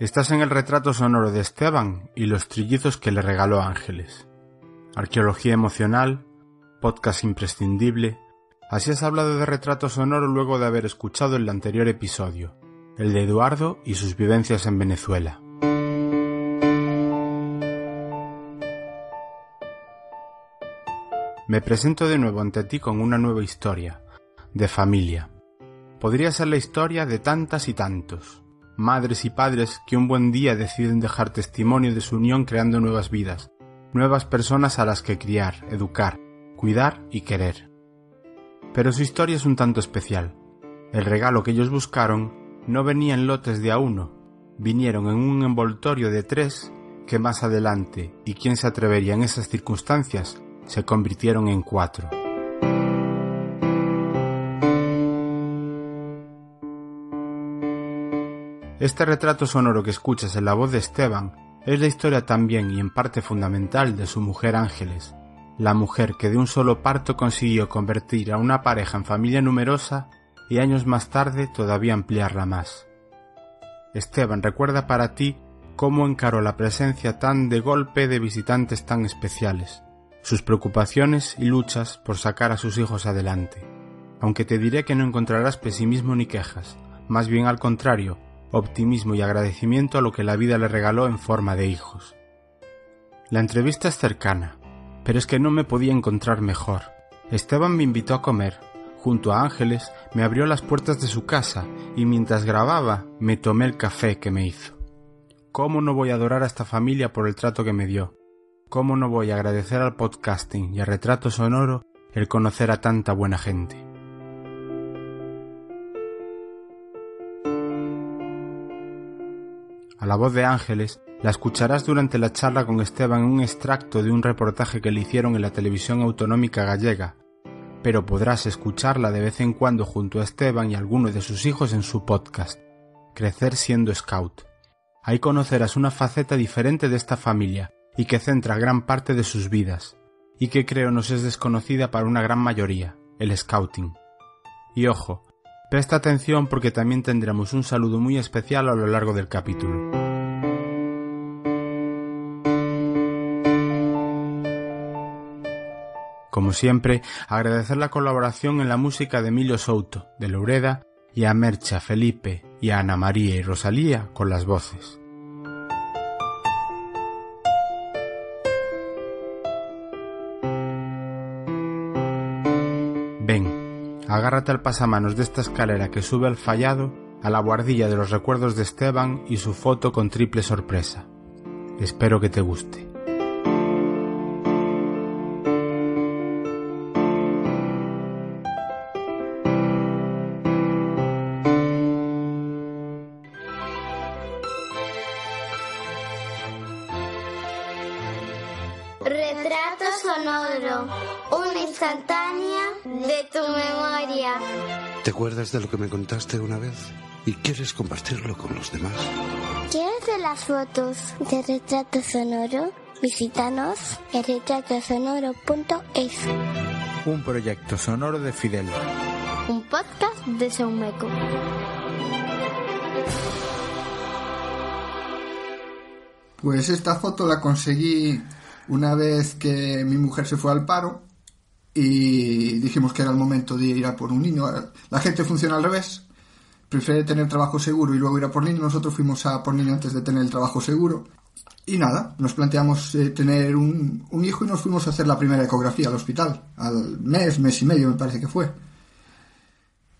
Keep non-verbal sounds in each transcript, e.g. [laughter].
Estás en el retrato sonoro de Esteban y los trillizos que le regaló Ángeles. Arqueología emocional, podcast imprescindible. Así has hablado de retrato sonoro luego de haber escuchado el anterior episodio, el de Eduardo y sus vivencias en Venezuela. Me presento de nuevo ante ti con una nueva historia, de familia. Podría ser la historia de tantas y tantos, madres y padres que un buen día deciden dejar testimonio de su unión creando nuevas vidas, nuevas personas a las que criar, educar, cuidar y querer. Pero su historia es un tanto especial. El regalo que ellos buscaron no venía en lotes de a uno, vinieron en un envoltorio de tres que más adelante, y quién se atrevería en esas circunstancias, se convirtieron en cuatro. Este retrato sonoro que escuchas en la voz de Esteban es la historia también y en parte fundamental de su mujer Ángeles, la mujer que de un solo parto consiguió convertir a una pareja en familia numerosa y años más tarde todavía ampliarla más. Esteban recuerda para ti cómo encaró la presencia tan de golpe de visitantes tan especiales, sus preocupaciones y luchas por sacar a sus hijos adelante. Aunque te diré que no encontrarás pesimismo ni quejas, más bien al contrario, optimismo y agradecimiento a lo que la vida le regaló en forma de hijos. La entrevista es cercana, pero es que no me podía encontrar mejor. Esteban me invitó a comer, junto a Ángeles me abrió las puertas de su casa y mientras grababa me tomé el café que me hizo. ¿Cómo no voy a adorar a esta familia por el trato que me dio? ¿Cómo no voy a agradecer al podcasting y al retrato sonoro el conocer a tanta buena gente? A la voz de Ángeles, la escucharás durante la charla con Esteban en un extracto de un reportaje que le hicieron en la televisión autonómica gallega, pero podrás escucharla de vez en cuando junto a Esteban y alguno de sus hijos en su podcast, Crecer siendo Scout. Ahí conocerás una faceta diferente de esta familia y que centra gran parte de sus vidas, y que creo nos es desconocida para una gran mayoría, el Scouting. Y ojo, Presta atención porque también tendremos un saludo muy especial a lo largo del capítulo. Como siempre, agradecer la colaboración en la música de Emilio Souto, de Loureda, y a Mercha, Felipe y a Ana María y Rosalía con las voces. Agárrate al pasamanos de esta escalera que sube al fallado, a la guardilla de los recuerdos de Esteban y su foto con triple sorpresa. Espero que te guste. Acuerdas de lo que me contaste una vez? ¿Y quieres compartirlo con los demás? ¿Quieres ver las fotos de retrato sonoro? Visítanos en retratosonoro.es. Un proyecto sonoro de Fidel. Un podcast de Saumeco. Pues esta foto la conseguí una vez que mi mujer se fue al paro y dijimos que era el momento de ir a por un niño. La gente funciona al revés, prefiere tener trabajo seguro y luego ir a por niño. Nosotros fuimos a por niño antes de tener el trabajo seguro. Y nada, nos planteamos eh, tener un, un, hijo y nos fuimos a hacer la primera ecografía al hospital, al mes, mes y medio me parece que fue.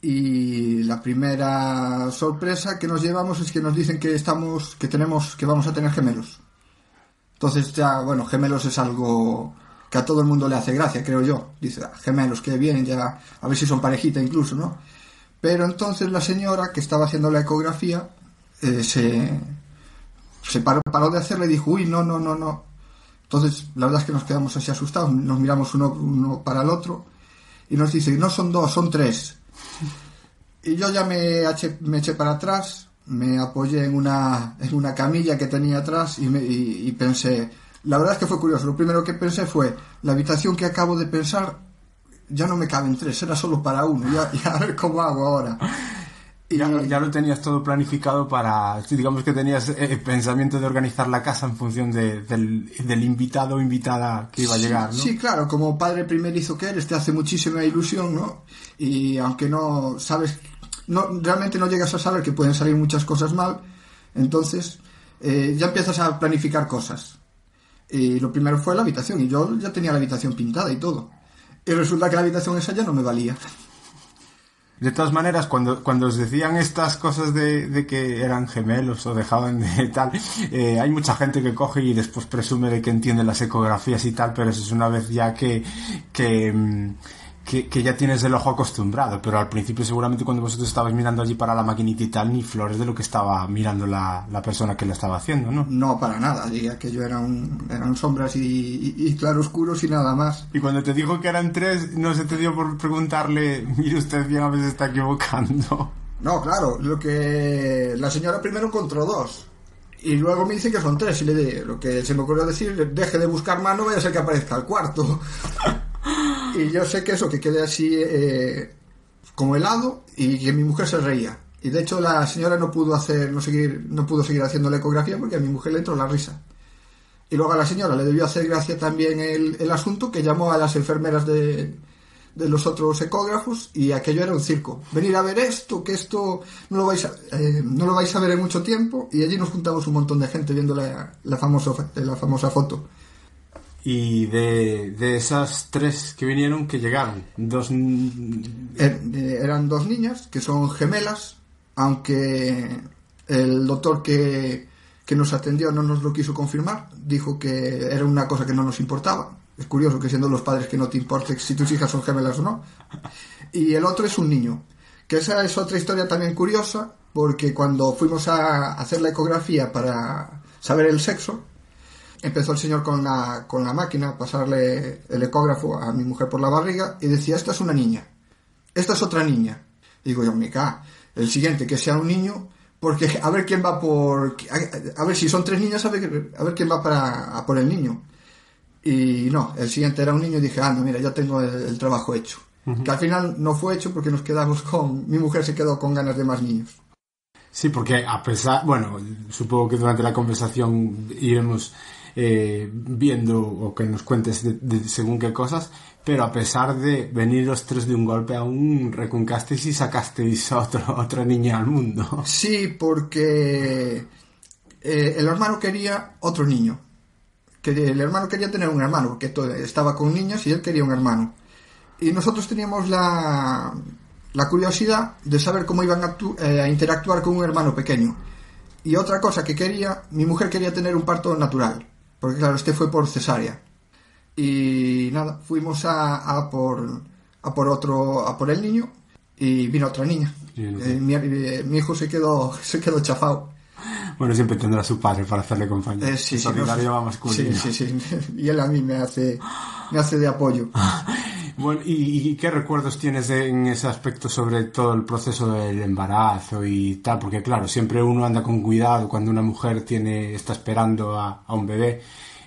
Y la primera sorpresa que nos llevamos es que nos dicen que estamos, que tenemos, que vamos a tener gemelos. Entonces ya, bueno, gemelos es algo que a todo el mundo le hace gracia, creo yo. Dice, ah, gemelos, que bien, ya, a ver si son parejita incluso, ¿no? Pero entonces la señora que estaba haciendo la ecografía eh, se, se paró, paró, de hacerle y dijo, uy, no, no, no, no. Entonces, la verdad es que nos quedamos así asustados, nos miramos uno, uno para el otro y nos dice, no son dos, son tres. Y yo ya me, eché para atrás, me apoyé en una, en una camilla que tenía atrás y, pensé, la verdad es que fue curioso, lo primero que pensé fue, la habitación que acabo de pensar ya no me caben tres, era solo para uno, ya, [laughs] ya a ver cómo hago ahora. Y- Ya, lo- ya lo tenías todo planificado para, digamos que tenías eh, pensamiento de organizar la casa en función de- del, del invitado o invitada que iba a llegar, ¿no? Sí, claro, como padre primerizo que eres, te hace muchísima ilusión, ¿no? Y aunque no sabes, no, realmente no llegas a saber que pueden salir muchas cosas mal, entonces eh, ya empiezas a planificar cosas. Y lo primero fue la habitación, y yo ya tenía la habitación pintada y todo. Y resulta que la habitación esa ya no me valía. De todas maneras, cuando, cuando os decían estas cosas de, de que eran gemelos o dejaban de [laughs] tal, eh, hay mucha gente que coge y después presume de que entiende las ecografías y tal, pero eso es una vez ya que, que, mm, que, que ya tienes el ojo acostumbrado. Pero al principio seguramente cuando vosotros estabais mirando allí para la maquinita y tal, ni flores de lo que estaba mirando la, la persona que lo estaba haciendo, ¿no? No, para nada, diría que yo era un, eran sombras y, y, y claroscuros y nada más. Y cuando te dijo que eran tres, no se te dio por preguntarle, mire usted bien a veces está equivocando. No, claro, lo que la señora primero encontró dos. Y luego me dice que son tres. Y le di, lo que se me ocurrió decir, deje de buscar más, no vaya a ser que aparezca el cuarto. [laughs] y yo sé que eso, que quedé así eh, como helado y que mi mujer se reía. Y de hecho la señora no pudo hacer, no seguir, no pudo seguir haciendo la ecografía porque a mi mujer le entró la risa. Y luego a la señora le debió hacer gracia también el, asunto que llamó a las enfermeras de, de los otros ecógrafos y aquello era un circo. Venir a ver esto, que esto no lo vais a, eh, no lo vais a ver en mucho tiempo y allí nos juntamos un montón de gente viendo la, la, famosa, la famosa foto. Y de, de esas tres que vinieron, que llegaron, dos... Er- eran dos niñas que son gemelas, aunque el doctor que, que nos atendió no nos lo quiso confirmar, dijo que era una cosa que no nos importaba. Es curioso que siendo los padres que no te importe si tus hijas son gemelas o no. Y el otro es un niño, que esa es otra historia también curiosa, porque cuando fuimos a hacer la ecografía para saber el sexo, empezó el señor con la, con la máquina a pasarle el ecógrafo a mi mujer por la barriga y decía, esta es una niña, esta es otra niña. Digo yo, me cago, el siguiente que sea un niño, porque a ver quién va por... A, a ver si son tres niñas, a ver, a ver quién va para, a por el niño. Y no, el siguiente era un niño y dije, ah, no, mira, ya tengo el, el trabajo hecho. Que al final no fue hecho porque nos quedamos con... Mi mujer se quedó con ganas de más niños. Sí, porque a pesar, bueno, supongo que durante la conversación iremos eh, viendo o que nos cuentes según qué cosas, pero a pesar de venir los tres de un golpe, aún recuncasteis y sacasteis a otro, [laughs] otra niña al mundo. Sí, porque eh, el hermano quería otro niño. Que el hermano quería tener un hermano, porque estaba con niñas y él quería un hermano. Y nosotros teníamos la, la curiosidad de saber cómo iban a, eh, a interactuar con un hermano pequeño. Y otra cosa que quería, mi mujer quería tener un parto natural, porque claro, este fue por cesárea. Y nada, fuimos a, a por a por otro a por el niño y vino otra niña. Eh, mi, eh, mi hijo se quedó se quedó chafado. Bueno, siempre tendrá a su padre para hacerle compañía. Eh, sí, sí, no. Sí, sí, sí. [laughs] Y él a mí me hace me hace de apoyo. [laughs] Bueno, ¿y, qué recuerdos tienes en ese aspecto sobre todo el proceso del embarazo y tal? Porque claro, siempre uno anda con cuidado cuando una mujer tiene está esperando a, un bebé.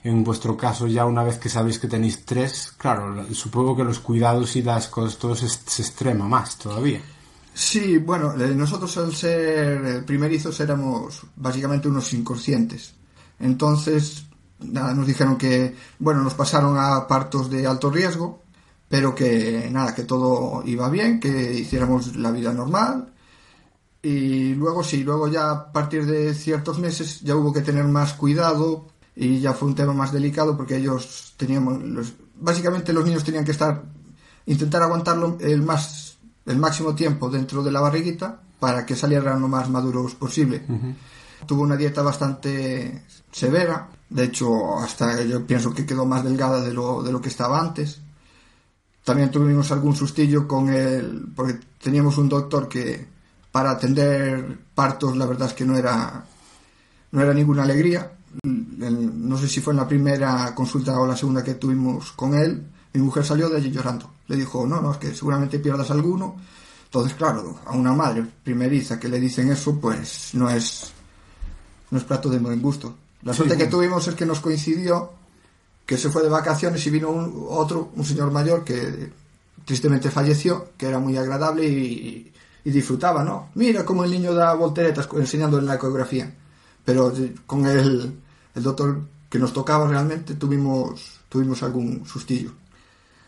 En vuestro caso, ya una vez que sabéis que tenéis tres, claro, supongo que los cuidados y las cosas, todo se, se extrema más todavía. Sí, bueno, eh, nosotros al ser primerizos éramos básicamente unos inconscientes. Entonces, nada, nos dijeron que, bueno, nos pasaron a partos de alto riesgo, pero que nada, que todo iba bien, que hiciéramos la vida normal. Y luego sí, luego ya a partir de ciertos meses ya hubo que tener más cuidado y ya fue un tema más delicado porque ellos teníamos, los, básicamente los niños tenían que estar, intentar aguantarlo el más, el máximo tiempo dentro de la barriguita para que salieran lo más maduros posible. Tuvo una dieta bastante severa, de hecho hasta yo pienso que quedó más delgada de lo, de lo que estaba antes. También tuvimos algún sustillo con el, porque teníamos un doctor que para atender partos la verdad es que no era, no era ninguna alegría. El- no sé si fue en la primera consulta o la segunda que tuvimos con él, mi mujer salió de allí llorando. Le dijo, no, no, es que seguramente pierdas alguno. Entonces, claro, a una madre primeriza que le dicen eso, pues no es, no es plato de buen gusto. La Sí, suerte que tuvimos es que nos coincidió que se fue de vacaciones y vino otro, un señor mayor que tristemente falleció, que era muy agradable y, disfrutaba, ¿no? Mira cómo el niño da volteretas enseñando en la ecografía. Pero eh, con el, el doctor que nos tocaba realmente tuvimos, tuvimos algún sustillo.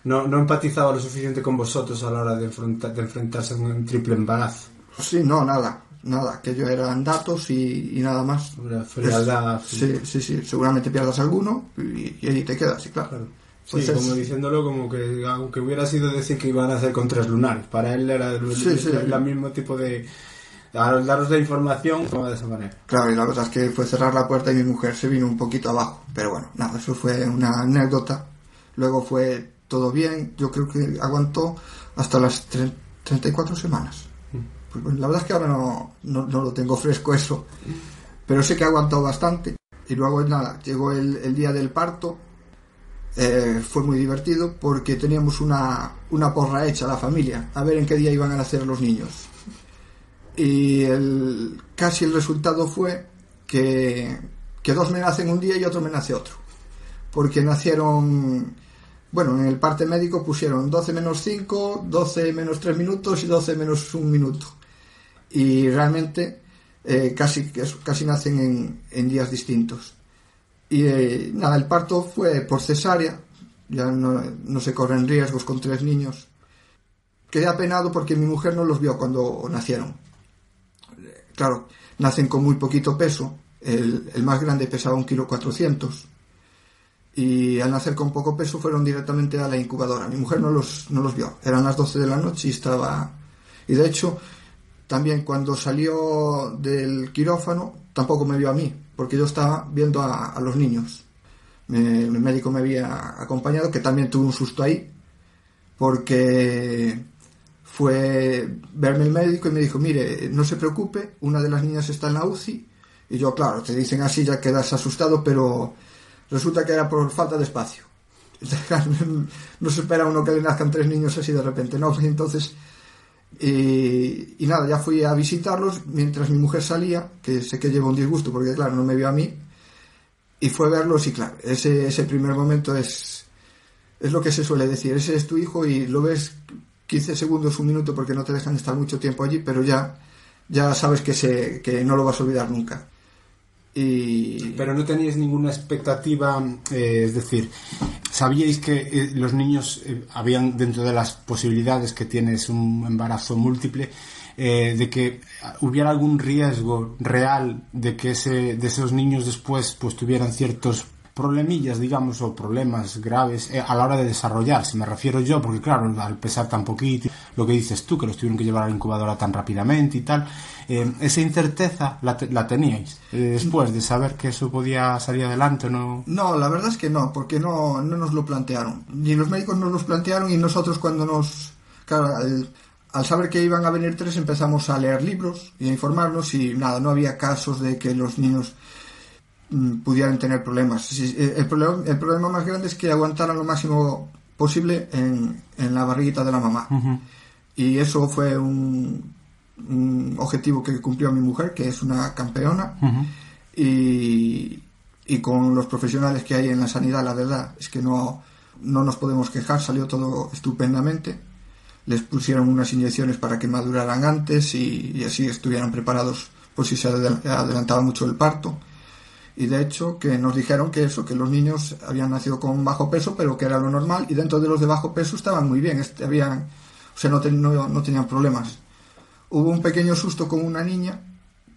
No, no empatizaba lo suficiente con vosotros a la hora de enfrentarse a un triple embarazo. Sí, no, nada, nada, que yo eran datos y, y nada más. Una frialdad. Sí, sí, sí, seguramente pierdas alguno y, y ahí te quedas, sí, claro. Claro. Sí, Pues es- como diciéndolo, como que aunque hubiera sido decir que iban a hacer con tres lunares, para él era el, Sí, sí. el- el mismo tipo de. Al daros la información, como de esa manera. Claro, y la verdad es que fue cerrar la puerta y mi mujer se vino un poquito abajo. Pero bueno, nada, eso fue una anécdota. Luego fue todo bien, yo creo que aguantó hasta las tre- 34 semanas. Pues la verdad es que ahora no, no, lo tengo fresco [laughs] eso, pero sé que aguantó bastante. Y luego nada, llegó el, el día del parto, eh, fue muy divertido porque teníamos una, una porra hecha la familia, a ver en qué día iban a nacer los niños. Y el, casi el resultado fue que, que dos me nacen un día y otro me nace otro. Porque nacieron, bueno, en el parte médico pusieron 12 menos 5, 12 menos 3 minutos y 12 menos 1 minuto. Y realmente eh, casi, casi nacen en, días distintos. Y eh, nada, el parto fue por cesárea, ya no, no se corren riesgos con tres niños. Quedé apenado porque mi mujer no los vio cuando nacieron. Claro, nacen con muy poquito peso, el, el más grande pesaba un kilo cuatrocientos y al nacer con poco peso fueron directamente a la incubadora. Mi mujer no los, no los vio, eran las 12 de la noche y estaba... Y de hecho, también cuando salió del quirófano, tampoco me vio a mí, porque yo estaba viendo a, los niños. El médico me había acompañado, que también tuve un susto ahí, porque fue verme el médico y me dijo, mire, no se preocupe, una de las niñas está en la UCI. Y yo, claro, te dicen así, ya quedas asustado, pero resulta que era por falta de espacio. [laughs] No se espera uno que le nazcan tres niños así de repente, ¿no? Entonces, y, y nada, ya fui a visitarlos mientras mi mujer salía, que sé que lleva un disgusto porque, claro, no me vio a mí, y fue verlos y, claro, ese, ese primer momento es, es lo que se suele decir, ese es tu hijo y lo ves 15 segundos, un minuto, porque no te dejan estar mucho tiempo allí, pero ya, ya sabes que, se, que no lo vas a olvidar nunca. Y... Pero no teníais ninguna expectativa, eh, es decir, ¿sabíais que eh, los niños eh, habían dentro de las posibilidades que tienes un embarazo múltiple, eh, de que hubiera algún riesgo real de que ese, de esos niños después pues tuvieran ciertos problemillas, digamos, o problemas graves eh, a la hora de desarrollarse, me refiero yo, porque claro, al pesar tan poquito, lo que dices tú, que los tuvieron que llevar a la incubadora tan rápidamente y tal, eh, esa incerteza la, te- la teníais eh, después de saber que eso podía salir adelante o no. No, la verdad es que no, porque no, no nos lo plantearon. Ni los médicos nos los plantearon y nosotros cuando nos... Claro, al, al saber que iban a venir tres empezamos a leer libros y a informarnos y nada, no había casos de que los niños pudieran tener problemas. El problema, el problema más grande es que aguantaran lo máximo posible en, en la barriguita de la mamá. Y eso fue un, un objetivo que cumplió mi mujer, que es una campeona. y, y con los profesionales que hay en la sanidad, la verdad es que no, no nos podemos quejar, salió todo estupendamente. Les pusieron unas inyecciones para que maduraran antes y, y así estuvieran preparados por si se adel- adelantaba mucho el parto. Y de hecho que nos dijeron que eso, que los niños habían nacido con bajo peso, pero que era lo normal, y dentro de los de bajo peso estaban muy bien, este, o sea, no, ten- no, tenían problemas. Hubo un pequeño susto con una niña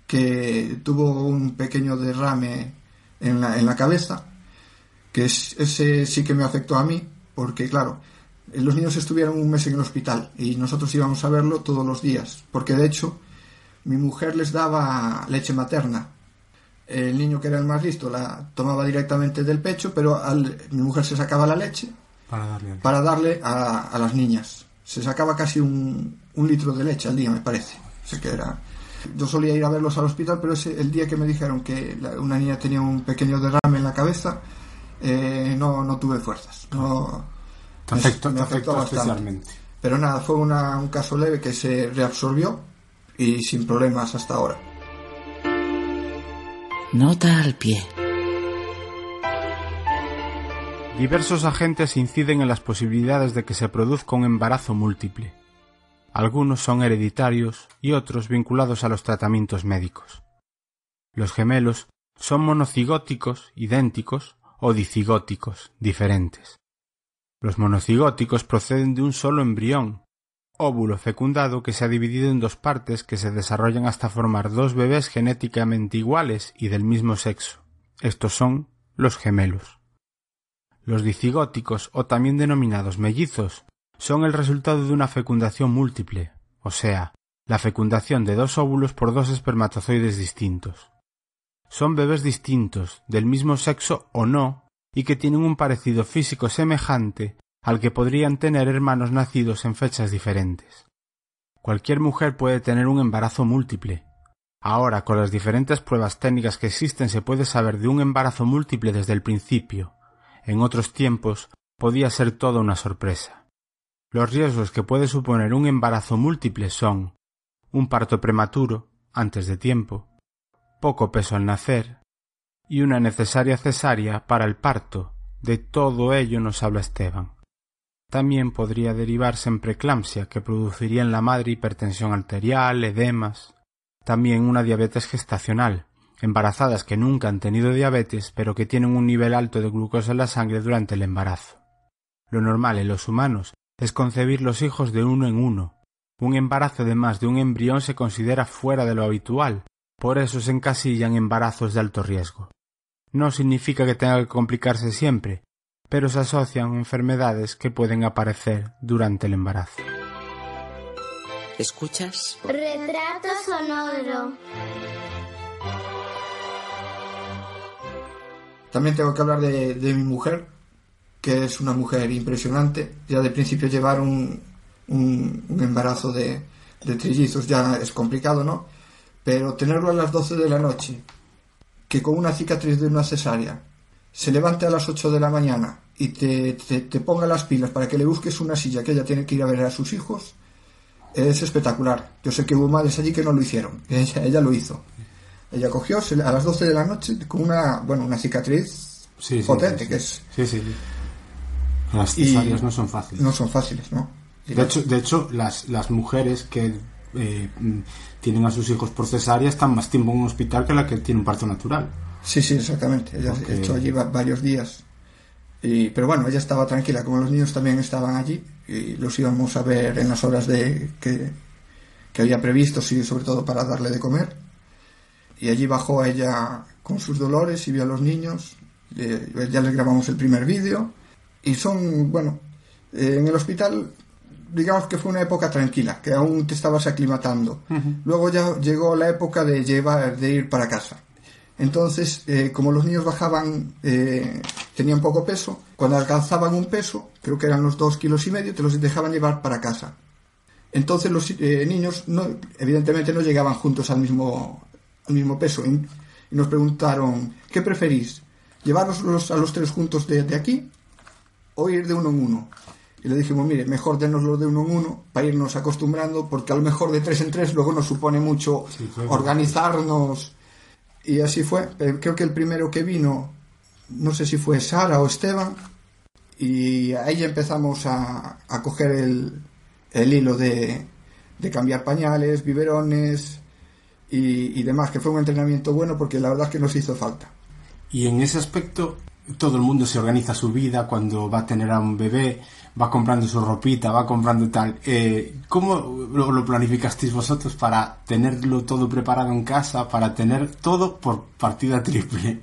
que tuvo un pequeño derrame en la, en la cabeza, que es- ese sí que me afectó a mí, porque claro, los niños estuvieron un mes en el hospital y nosotros íbamos a verlo todos los días, porque de hecho mi mujer les daba leche materna. El niño que era el más listo la tomaba directamente del pecho, pero al- mi mujer se sacaba la leche Para darle. para darle a, a las niñas. Se sacaba casi un, un litro de leche al día, me parece. O sea que era... Yo solía ir a verlos al hospital, pero ese, el día que me dijeron que la- una niña tenía un pequeño derrame en la cabeza, eh, no, no tuve fuerzas. No, Te me- afectó, me te afectó especialmente. Pero nada, fue una- un caso leve que se reabsorbió y sin problemas hasta ahora. Nota al pie. Diversos agentes inciden en las posibilidades de que se produzca un embarazo múltiple. Algunos son hereditarios y otros vinculados a los tratamientos médicos. Los gemelos son monocigóticos idénticos o dicigóticos diferentes. Los monocigóticos proceden de un solo embrión, óvulo fecundado que se ha dividido en dos partes que se desarrollan hasta formar dos bebés genéticamente iguales y del mismo sexo. Estos son los gemelos. Los dicigóticos, o también denominados mellizos, son el resultado de una fecundación múltiple, o sea, la fecundación de dos óvulos por dos espermatozoides distintos. Son bebés distintos, del mismo sexo o no, y que tienen un parecido físico semejante al que podrían tener hermanos nacidos en fechas diferentes. Cualquier mujer puede tener un embarazo múltiple. Ahora, con las diferentes pruebas técnicas que existen, se puede saber de un embarazo múltiple desde el principio. En otros tiempos podía ser toda una sorpresa. Los riesgos que puede suponer un embarazo múltiple son un parto prematuro, antes de tiempo, poco peso al nacer y una necesaria cesárea para el parto. De todo ello nos habla Esteban. También podría derivarse en preeclampsia, que produciría en la madre hipertensión arterial, edemas. También una diabetes gestacional, embarazadas que nunca han tenido diabetes pero que tienen un nivel alto de glucosa en la sangre durante el embarazo. Lo normal en los humanos es concebir los hijos de uno en uno. Un embarazo de más de un embrión se considera fuera de lo habitual, por eso se encasillan embarazos de alto riesgo. No significa que tenga que complicarse siempre, pero se asocian enfermedades que pueden aparecer durante el embarazo. ¿Escuchas? Retrato sonoro. También tengo que hablar de, de mi mujer, que es una mujer impresionante. Ya de principio llevar un, un, un embarazo de, de trillizos ya es complicado, ¿no? Pero tenerlo a las 12 de la noche, que con una cicatriz de una cesárea se levante a las 8 de la mañana y te, te, te, ponga las pilas para que le busques una silla que ella tiene que ir a ver a sus hijos, es espectacular. Yo sé que hubo madres allí que no lo hicieron, [laughs] ella, ella lo hizo. Ella cogió se, a las 12 de la noche con una, bueno, una cicatriz Sí, potente, sí, sí. que es... Sí, sí. Las cesáreas no son fáciles. No son fáciles, ¿no? De hecho, de hecho las, las mujeres que eh, tienen a sus hijos por cesárea están más tiempo en un hospital que la que tiene un parto natural. Sí, sí, exactamente. Ella Ok. ha hecho allí va- varios días. Y, pero bueno, ella estaba tranquila, como los niños también estaban allí y los íbamos a ver en las horas de que, que había previsto, sí, sobre todo para darle de comer. Y allí bajó ella con sus dolores y vio a los niños. Eh, ya les grabamos el primer vídeo. Y son, bueno, eh, en el hospital, digamos que fue una época tranquila, que aún te estabas aclimatando. Luego ya llegó la época de llevar, de ir para casa. Entonces, eh, como los niños bajaban, eh, tenían poco peso, cuando alcanzaban un peso, creo que eran los dos kilos y medio, te los dejaban llevar para casa. Entonces los eh, niños, no, evidentemente, no llegaban juntos al mismo, al mismo peso. Y, y nos preguntaron, ¿qué preferís? ¿Llevarlos los- a los tres juntos de, de aquí o ir de uno en uno? Y le dijimos, mire, mejor denoslo de uno en uno para irnos acostumbrando, porque a lo mejor de tres en tres luego nos supone mucho Sí, claro. organizarnos. Y así fue. Eh, Creo que el primero que vino, no sé si fue Sara o Esteban, y ahí empezamos a, a coger el, el hilo de, de cambiar pañales, biberones y, y demás, que fue un entrenamiento bueno porque la verdad es que nos hizo falta. Y en ese aspecto, todo el mundo se organiza su vida cuando va a tener a un bebé, va comprando su ropita, va comprando tal. Eh, ¿Cómo lo, planificasteis vosotros para tenerlo todo preparado en casa, para tener todo por partida triple?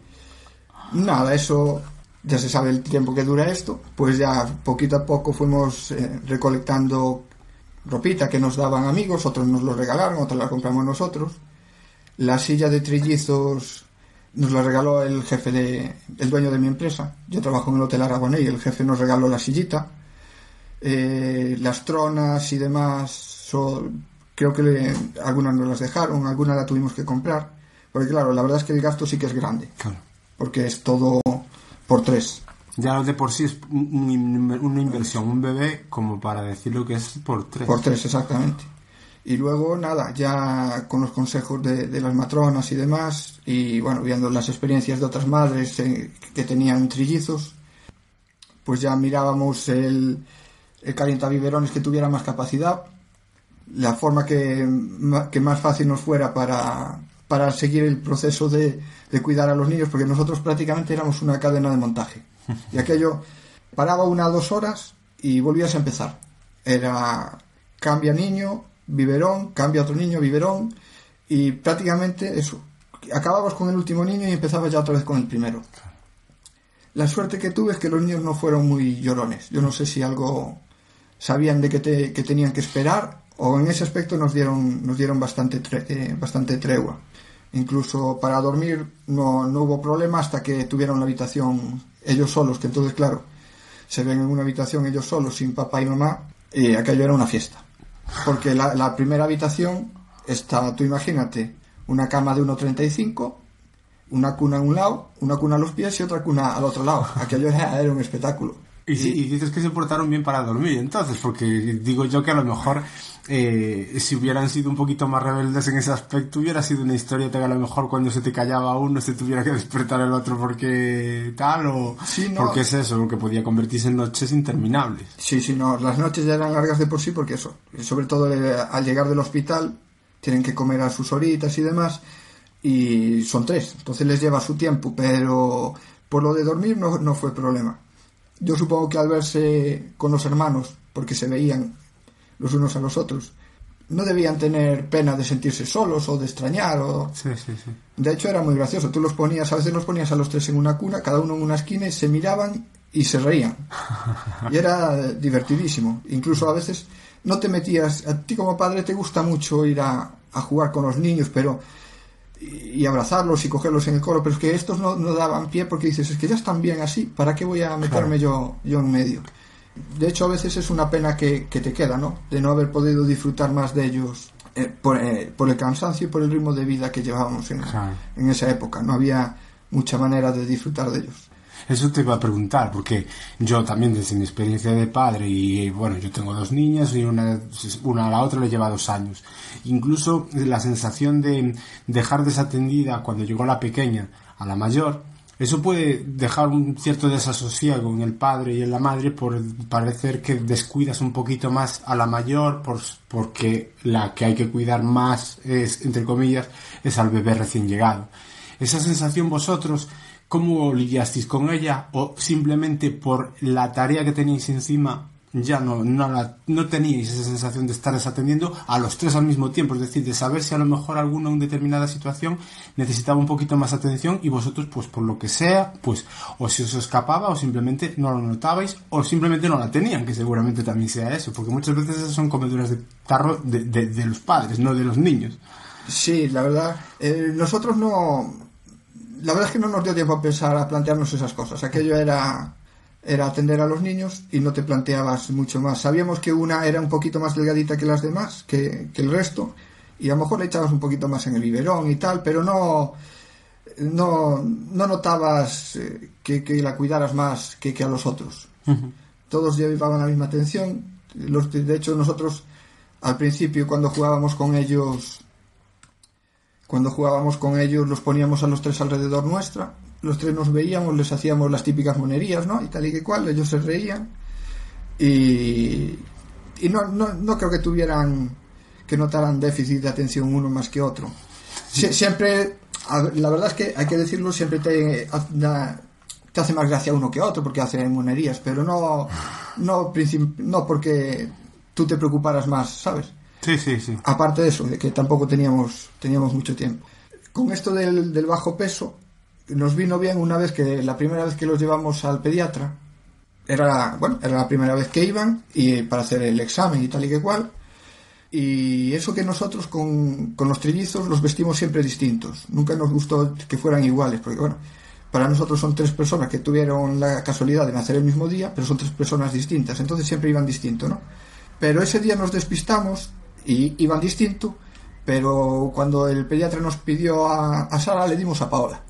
Nada, eso ya se sabe el tiempo que dura esto, pues ya poquito a poco fuimos eh, recolectando ropita que nos daban amigos, otros nos lo regalaron, otros la compramos nosotros. La silla de trillizos nos la regaló el jefe de, el dueño de mi empresa. Yo trabajo en el Hotel Aragonés y el jefe nos regaló la sillita. Eh, las tronas y demás, so- creo que le- algunas nos las dejaron, algunas la tuvimos que comprar. Porque claro, la verdad es que el gasto sí que es grande Claro. porque es todo por tres. Ya de por sí es un- un- una inversión, un bebé, como para decirlo que es por tres. Por tres, exactamente. Y luego, nada, ya con los consejos de, de las matronas y demás, y bueno, viendo las experiencias de otras madres eh, que tenían trillizos, pues ya mirábamos el, el calientabiberones que tuviera más capacidad. la forma que, que más fácil nos fuera para, para seguir el proceso de, de cuidar a los niños, porque nosotros prácticamente éramos una cadena de montaje. Y aquello paraba una o dos horas y volvías a empezar. Era cambia niño, biberón, cambia otro niño, biberón, y prácticamente eso. Acababas con el último niño y empezabas ya otra vez con el primero. La suerte que tuve es que los niños no fueron muy llorones. Yo no sé si algo sabían de que, te, que tenían que esperar o en ese aspecto nos dieron, nos dieron bastante, tre- eh, bastante tregua. Incluso para dormir no, no hubo problema hasta que tuvieron la habitación ellos solos, que entonces, claro, se ven en una habitación ellos solos, sin papá y mamá, y aquello era una fiesta. Porque la, primera habitación está, tú imagínate, una cama de 1,35, una cuna a un lado, una cuna a los pies y otra cuna al otro lado. Aquello era un espectáculo. Y, sí, y dices que se portaron bien para dormir, entonces, porque digo yo que a lo mejor eh, si hubieran sido un poquito más rebeldes en ese aspecto, hubiera sido una historieta que a lo mejor cuando se te callaba uno se tuviera que [laughs] despertar el otro porque tal, o Sí, no. porque es eso, porque podía convertirse en noches interminables. Sí, sí, no, las noches ya eran largas de por sí porque eso, sobre todo eh, al llegar del hospital, tienen que comer a sus horitas y demás, y son tres, entonces les lleva su tiempo, pero por lo de dormir no, no fue problema. Yo supongo que al verse con los hermanos, porque se veían los unos a los otros, no debían tener pena de sentirse solos o de extrañar o... Sí, sí, sí. De hecho era muy gracioso, tú los ponías, a veces los ponías a los tres en una cuna, cada uno en una esquina y se miraban y se reían. [laughs] Y era divertidísimo. Incluso a veces no te metías, a ti como padre te gusta mucho ir a, a jugar con los niños, pero y abrazarlos y cogerlos en el colo, pero es que estos no, no daban pie porque dices, es que ya están bien así, ¿para qué voy a meterme yo, yo en medio? De hecho, a veces es una pena que, que te queda, ¿no? De no haber podido disfrutar más de ellos eh, por, eh, por el cansancio y por el ritmo de vida que llevábamos en, Claro. en esa época. No había mucha manera de disfrutar de ellos. Eso te iba a preguntar, porque yo también desde mi experiencia de padre, y bueno, yo tengo dos niñas y una, una a la otra le lleva dos años. Incluso la sensación de dejar desatendida cuando llegó la pequeña a la mayor, eso puede dejar un cierto desasosiego en el padre y en la madre por parecer que descuidas un poquito más a la mayor por, porque la que hay que cuidar más es, entre comillas, es al bebé recién llegado. Esa sensación vosotros, ¿cómo lidiasteis con ella? ¿O simplemente por la tarea que teníais encima ya no, no, la- no teníais esa sensación de estar desatendiendo a los tres al mismo tiempo? Es decir, de saber si a lo mejor alguno en determinada situación necesitaba un poquito más atención y vosotros, pues por lo que sea, pues o si os escapaba o simplemente no lo notabais o simplemente no la tenían, que seguramente también sea eso, porque muchas veces esas son comeduras de tarro de, de- de los padres, no de los niños. Sí, la verdad, eh, nosotros no... La verdad es que no nos dio tiempo a pensar, a plantearnos esas cosas. Aquello era, era atender a los niños y no te planteabas mucho más. Sabíamos que una era un poquito más delgadita que las demás, que, que el resto, y a lo mejor le echabas un poquito más en el biberón y tal, pero no, no, no notabas eh, que, que la cuidaras más que, que a los otros. Todos llevaban la misma atención. Los, de hecho, nosotros al principio cuando jugábamos con ellos cuando jugábamos con ellos los poníamos a los tres alrededor nuestra, los tres nos veíamos, les hacíamos las típicas monerías, ¿no? Y tal y que cual, ellos se reían y, y no, no, no creo que tuvieran que notaran déficit de atención uno más que otro. Sie- siempre, la verdad es que hay que decirlo, siempre te, te hace más gracia uno que otro porque hacen monerías, pero no, no, no porque tú te preocuparas más, ¿sabes? Sí, sí, sí. aparte de eso, de que tampoco teníamos, teníamos mucho tiempo. Con esto del, del bajo peso, nos vino bien una vez que la primera vez que los llevamos al pediatra, era, bueno, era la primera vez que iban y para hacer el examen y tal y que cual. Y eso que nosotros con, con los trillizos los vestimos siempre distintos. Nunca nos gustó que fueran iguales, porque bueno, para nosotros son tres personas que tuvieron la casualidad de nacer el mismo día, pero son tres personas distintas, entonces siempre iban distinto, ¿no? Pero ese día nos despistamos y iban distinto, pero cuando el pediatra nos pidió a, a Sara le dimos a Paola.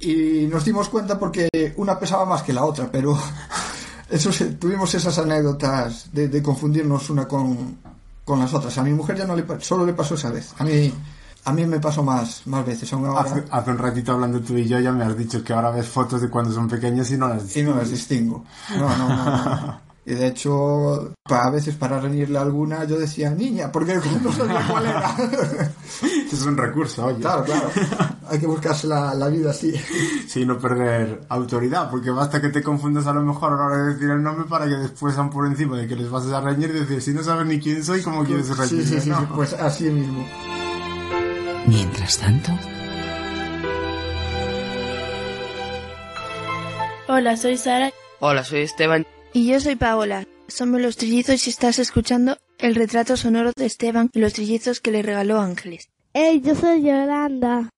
Y nos dimos cuenta porque una pesaba más que la otra, pero [laughs] eso tuvimos esas anécdotas de, de confundirnos una con, con las otras. A mi mujer ya no le solo le pasó esa vez. A mí a mí me pasó más más veces. Ahora, Hace, hace un ratito hablando tú y yo ya me has dicho que ahora ves fotos de cuando son pequeños y no las y no las distingo. No, no, no, no. [laughs] Y de hecho, pa- a veces para reñirle a alguna, yo decía niña, porque [laughs] no sabía cuál era. [laughs] Es un recurso, oye. claro, claro. Hay que buscarse la, la vida así. [laughs] Sin no perder autoridad, porque basta que te confundas a lo mejor a la hora de decir el nombre para que después van por encima de que les vas a reñir y decir, si no sabes ni quién soy, ¿cómo quieres Sí, reñirme? sí, sí, No. sí, pues así mismo. Mientras tanto, Hola, soy Sara. Hola, soy Esteban. Y yo soy Paola. Somos los trillizos y estás escuchando el retrato sonoro de Esteban y los trillizos que le regaló Ángeles. Hey, yo soy Yolanda.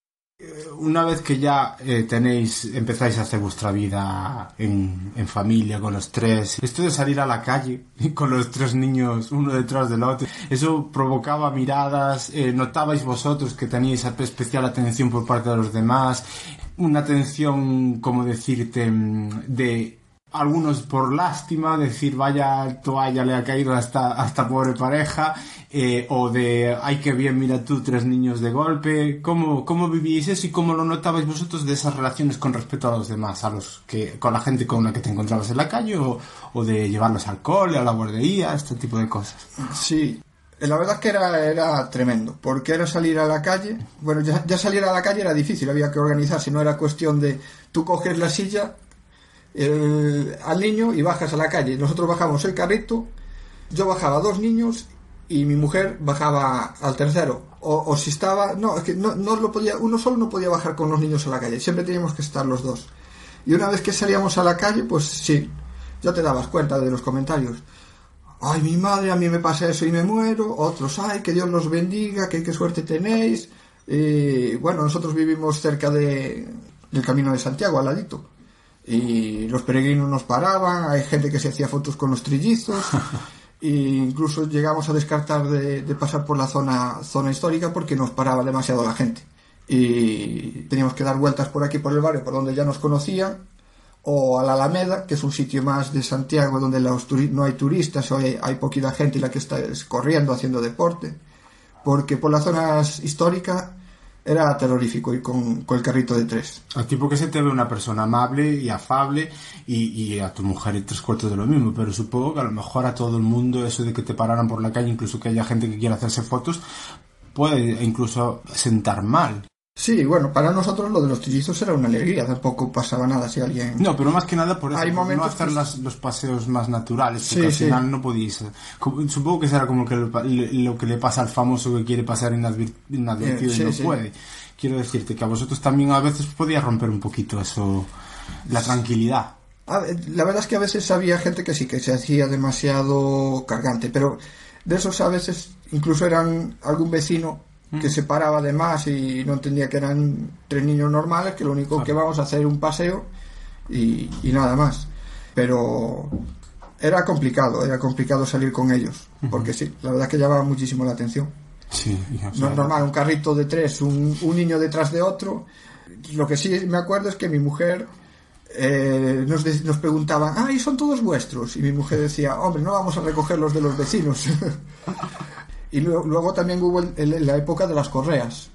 Una vez que ya eh, tenéis, empezáis a hacer vuestra vida en, en familia con los tres, esto de salir a la calle [laughs] con los tres niños uno detrás del otro, eso provocaba miradas, eh, notabais vosotros que teníais especial atención por parte de los demás, una atención, como decirte, mm, de algunos por lástima, decir vaya toalla le ha caído a esta, a esta pobre pareja, eh, o de ay que bien, mira tú, tres niños de golpe. ¿Cómo, ¿Cómo vivíais eso y cómo lo notabais vosotros de esas relaciones con respecto a los demás, a los que, con la gente con la que te encontrabas en la calle, o, o de llevarlos al cole, a la guardería, este tipo de cosas? Sí, la verdad es que era, era tremendo, porque era salir a la calle, bueno, ya, ya salir a la calle era difícil, había que organizarse, no era cuestión de tú coges la silla al niño y bajas a la calle. Nosotros bajamos el carrito, yo bajaba dos niños y mi mujer bajaba al tercero. O, o si estaba, no, es que no, no lo podía, uno solo no podía bajar con los niños a la calle, siempre teníamos que estar los dos. Y una vez que salíamos a la calle, pues sí, ya te dabas cuenta de los comentarios. Ay, mi madre, a mí me pasa eso y me muero. Otros, ay, que Dios los bendiga, que qué suerte tenéis. Y bueno, nosotros vivimos cerca de, del Camino de Santiago, al ladito. Y los peregrinos nos paraban, hay gente que se hacía fotos con los trillizos. [laughs] e incluso llegamos a descartar de, de pasar por la zona, zona histórica porque nos paraba demasiado la gente. Y teníamos que dar vueltas por aquí, por el barrio, por donde ya nos conocían, o a la Alameda, que es un sitio más de Santiago donde los no hay turistas, o hay, hay poquita gente y la que está es corriendo, haciendo deporte, porque por las zonas históricas era terrorífico ir con, con el carrito de tres. A ti porque se te ve una persona amable y afable y, y a tu mujer y tres cuartos de lo mismo, pero supongo que a lo mejor a todo el mundo eso de que te pararan por la calle, incluso que haya gente que quiera hacerse fotos, puede incluso sentar mal. Sí, bueno, para nosotros lo de los trillizos era una alegría, tampoco pasaba nada si alguien... No, pero más que nada por eso, Hay por no hacer que- las- los paseos más naturales, porque Sí, al sí. final no podéis... Supongo que será como que lo, lo que le pasa al famoso que quiere pasar inadvir- inadvertido sí, y no sí. puede. Quiero decirte que a vosotros también a veces podía romper un poquito eso, la tranquilidad. La verdad es que a veces había gente que sí, que se hacía demasiado cargante, pero de esos a veces incluso eran algún vecino que se paraba de más y no entendía que eran tres niños normales, que lo único que vamos a hacer es un paseo y, y nada más. Pero era complicado, era complicado salir con ellos, porque sí, la verdad es que llamaba muchísimo la atención. Sí, No es normal, un carrito de tres, un, un niño detrás de otro. Lo que sí me acuerdo es que mi mujer eh, nos, de- nos preguntaba, ¡ay, son todos vuestros! Y mi mujer decía, hombre, no vamos a recoger los de los vecinos. [laughs] y luego, luego también hubo el- el- la época de las correas.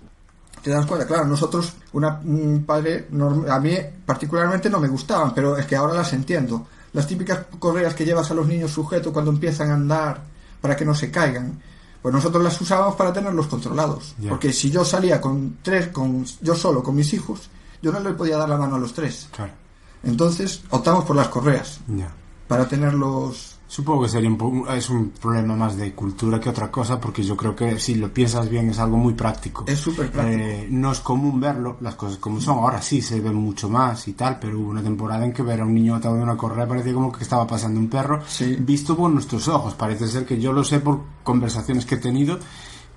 ¿Te das cuenta? Claro, nosotros, una, un padre, a mí particularmente no me gustaban, pero es que ahora las entiendo. Las típicas correas que llevas a los niños sujetos cuando empiezan a andar para que no se caigan. Pues nosotros las usábamos para tenerlos controlados. Porque si yo salía con tres, con yo solo, con mis hijos, yo no le podía dar la mano a los tres. claro, Entonces optamos por las correas, para tenerlos... Supongo que sería un, es un problema más de cultura que otra cosa, porque yo creo que si lo piensas bien es algo muy práctico. Es súper práctico. Eh, no es común verlo, las cosas como son. Ahora sí se ve mucho más y tal, pero hubo una temporada en que ver a un niño atado de una correa parecía como que estaba pasando un perro, Sí. visto por nuestros ojos. Parece ser que yo lo sé por conversaciones que he tenido,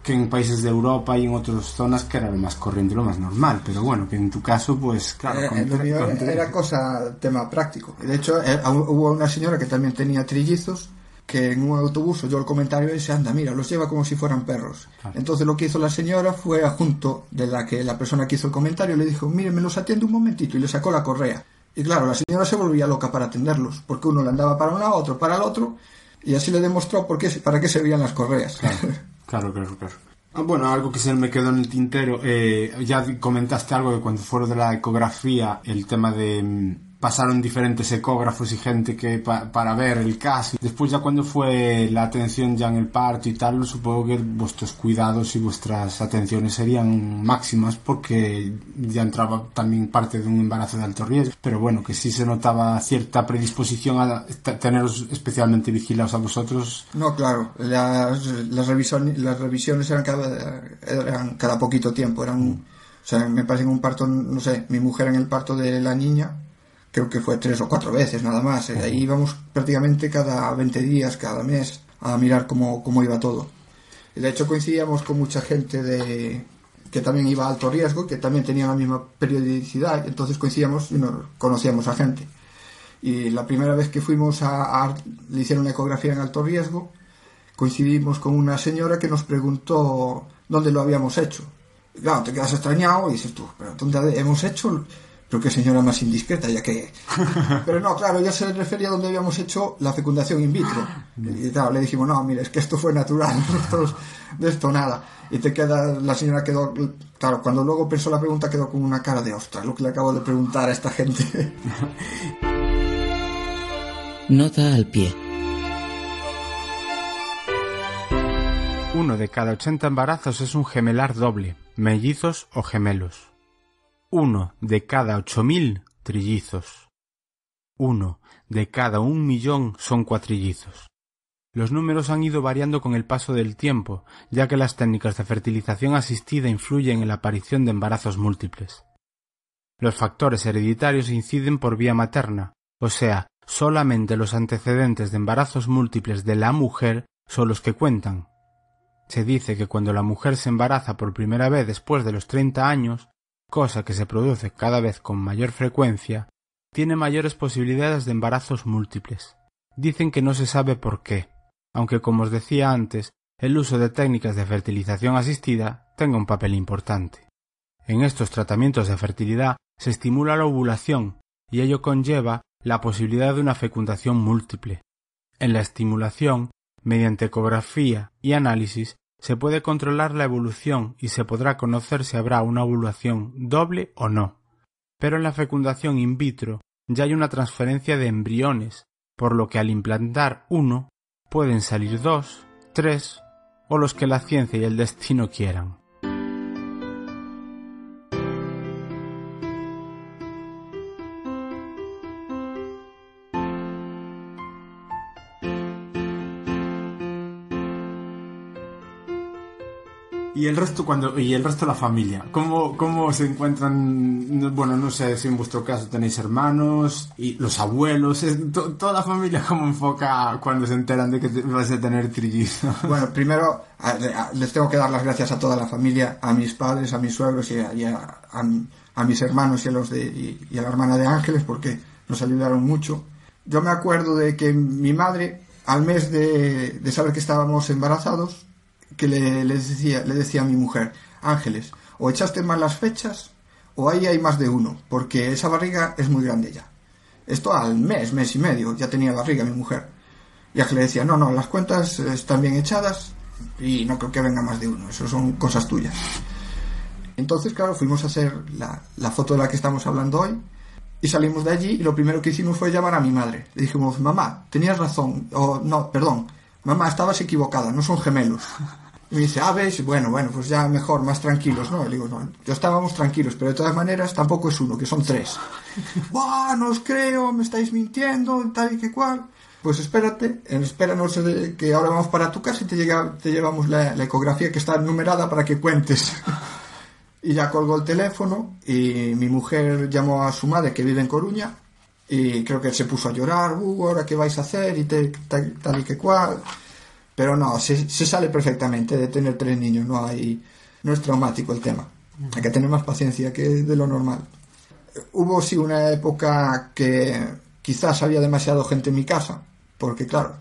que en países de Europa y en otras zonas que era lo más corriente, lo más normal. Pero bueno, que en tu caso, pues claro, Eh, con lo tre- mío con era, cosa, tema práctico. De hecho, eh, hu- hubo una señora que también tenía trillizos, que en un autobús oyó el comentario y dice, anda, mira, los lleva como si fueran perros. Claro. Entonces lo que hizo la señora fue junto de la que la persona que hizo el comentario le dijo, mire, me los atiende un momentito y le sacó la correa. Y claro, la señora se volvía loca para atenderlos, porque uno le andaba para un lado, otro para el otro, y así le demostró por qué, para qué servían las correas. Claro, [laughs] claro, claro. Ah, bueno, algo que se me quedó en el tintero, eh, ya comentaste algo de cuando fueron de la ecografía, el tema de, mm, pasaron diferentes ecógrafos y gente que para ver el caso. Después ya cuando fue la atención ya en el parto y tal, supongo que vuestros cuidados y vuestras atenciones serían máximas porque ya entraba también parte de un embarazo de alto riesgo. Pero bueno, que sí se notaba cierta predisposición a teneros especialmente vigilados a vosotros. No, claro, las, las, revisiones, las revisiones eran cada, eran cada poquito tiempo, eran... O sea, me parece en un parto, no sé, mi mujer en el parto de la niña, creo que fue tres o cuatro veces nada más. Eh, ahí íbamos prácticamente cada 20 días, cada mes, a mirar cómo, cómo iba todo. De hecho, coincidíamos con mucha gente de que también iba a alto riesgo, que también tenía la misma periodicidad, entonces coincidíamos y nos conocíamos a gente. Y la primera vez que fuimos a, le hicieron una ecografía en alto riesgo, coincidimos con una señora que nos preguntó dónde lo habíamos hecho. claro, te quedas extrañado y dices tú, pero ¿dónde hemos hecho? Pero qué señora más indiscreta, ya que... [laughs] Pero no, claro, ya se refería a donde habíamos hecho la fecundación in vitro. Y claro, le dijimos, no, mire, es que esto fue natural, [laughs] de esto nada. Y te queda, la señora quedó, claro, cuando luego pensó la pregunta quedó con una cara de, ostras, lo que le acabo de preguntar a esta gente. [laughs] Nota al pie. Uno de cada 80 embarazos es un gemelar doble, mellizos o gemelos uno de cada ocho mil trillizos. Uno de cada un millón son cuatrillizos. Los números han ido variando con el paso del tiempo, ya que las técnicas de fertilización asistida influyen en la aparición de embarazos múltiples. Los factores hereditarios inciden por vía materna, o sea, solamente los antecedentes de embarazos múltiples de la mujer son los que cuentan. Se dice que cuando la mujer se embaraza por primera vez después de los treinta años, cosa que se produce cada vez con mayor frecuencia, tiene mayores posibilidades de embarazos múltiples. Dicen que no se sabe por qué, aunque como os decía antes, el uso de técnicas de fertilización asistida tenga un papel importante. En estos tratamientos de fertilidad se estimula la ovulación y ello conlleva la posibilidad de una fecundación múltiple. En la estimulación, mediante ecografía y análisis, se puede controlar la evolución y se podrá conocer si habrá una ovulación doble o no. Pero en la fecundación in vitro ya hay una transferencia de embriones, por lo que al implantar uno pueden salir dos, tres o los que la ciencia y el destino quieran. Y el resto cuando y el resto de la familia cómo, cómo se encuentran bueno no sé si en vuestro caso tenéis hermanos y los abuelos. Toda la familia cómo enfoca cuando se enteran de que vas a tener trillizos. [laughs] Bueno primero les tengo que dar las gracias a toda la familia a mis padres a mis suegros y a, a, mis hermanos y a los de y, a la hermana de Ángeles porque nos ayudaron mucho. Yo me acuerdo de que mi madre al mes de, de saber que estábamos embarazados que le, decía, le decía a mi mujer, Ángeles, o echaste mal las fechas o ahí hay más de uno, porque esa barriga es muy grande ya. Esto al mes, mes y medio, ya tenía barriga mi mujer. Y le decía, no, no, las cuentas están bien echadas y no creo que venga más de uno, eso son cosas tuyas. Entonces, claro, fuimos a hacer la, la foto de la que estamos hablando hoy y salimos de allí y lo primero que hicimos fue llamar a mi madre. Le dijimos, mamá, tenías razón, o no, perdón, mamá, estabas equivocada, no son gemelos. [laughs] Y me dice, ah, ves, bueno, bueno, pues ya mejor, más tranquilos, ¿no? Le digo, no, yo estábamos tranquilos, pero de todas maneras tampoco es uno, que son tres. [laughs] ¡Buah, no os creo, me estáis mintiendo, tal y que cual! Pues espérate, espéranos que ahora vamos para tu casa y te, llega, te llevamos la, ecografía que está numerada para que cuentes. [laughs] y ya colgó el teléfono y mi mujer llamó a su madre que vive en Coruña y creo que se puso a llorar, uh, ahora qué vais a hacer y tal, tal y que cual. Pero no, se, sale perfectamente de tener tres niños, no hay, no es traumático el tema. Hay que tener más paciencia que de lo normal. Hubo sí una época que quizás había demasiado gente en mi casa, porque claro,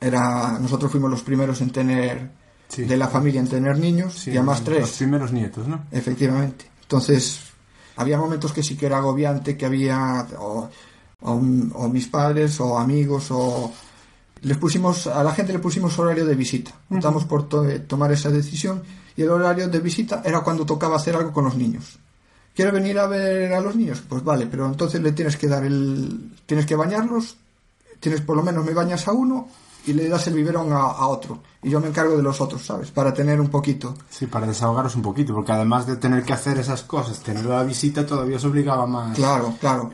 era nosotros fuimos los primeros en tener de la familia en tener niños y además tres. Los primeros nietos, ¿no? Efectivamente. Entonces, había momentos que sí que era agobiante, que había o, o mis padres o amigos o les pusimos, a la gente le pusimos horario de visita. Optamos por tomar esa decisión y el horario de visita era cuando tocaba hacer algo con los niños. ¿Quieres venir a ver a los niños? Pues vale, pero entonces le tienes que dar el... Tienes que bañarlos, tienes por lo menos me bañas a uno y le das el biberón a, a otro. Y yo me encargo de los otros, ¿sabes? Para tener un poquito. Sí, para desahogaros un poquito, porque además de tener que hacer esas cosas, tener la visita todavía os obligaba más. Claro, claro.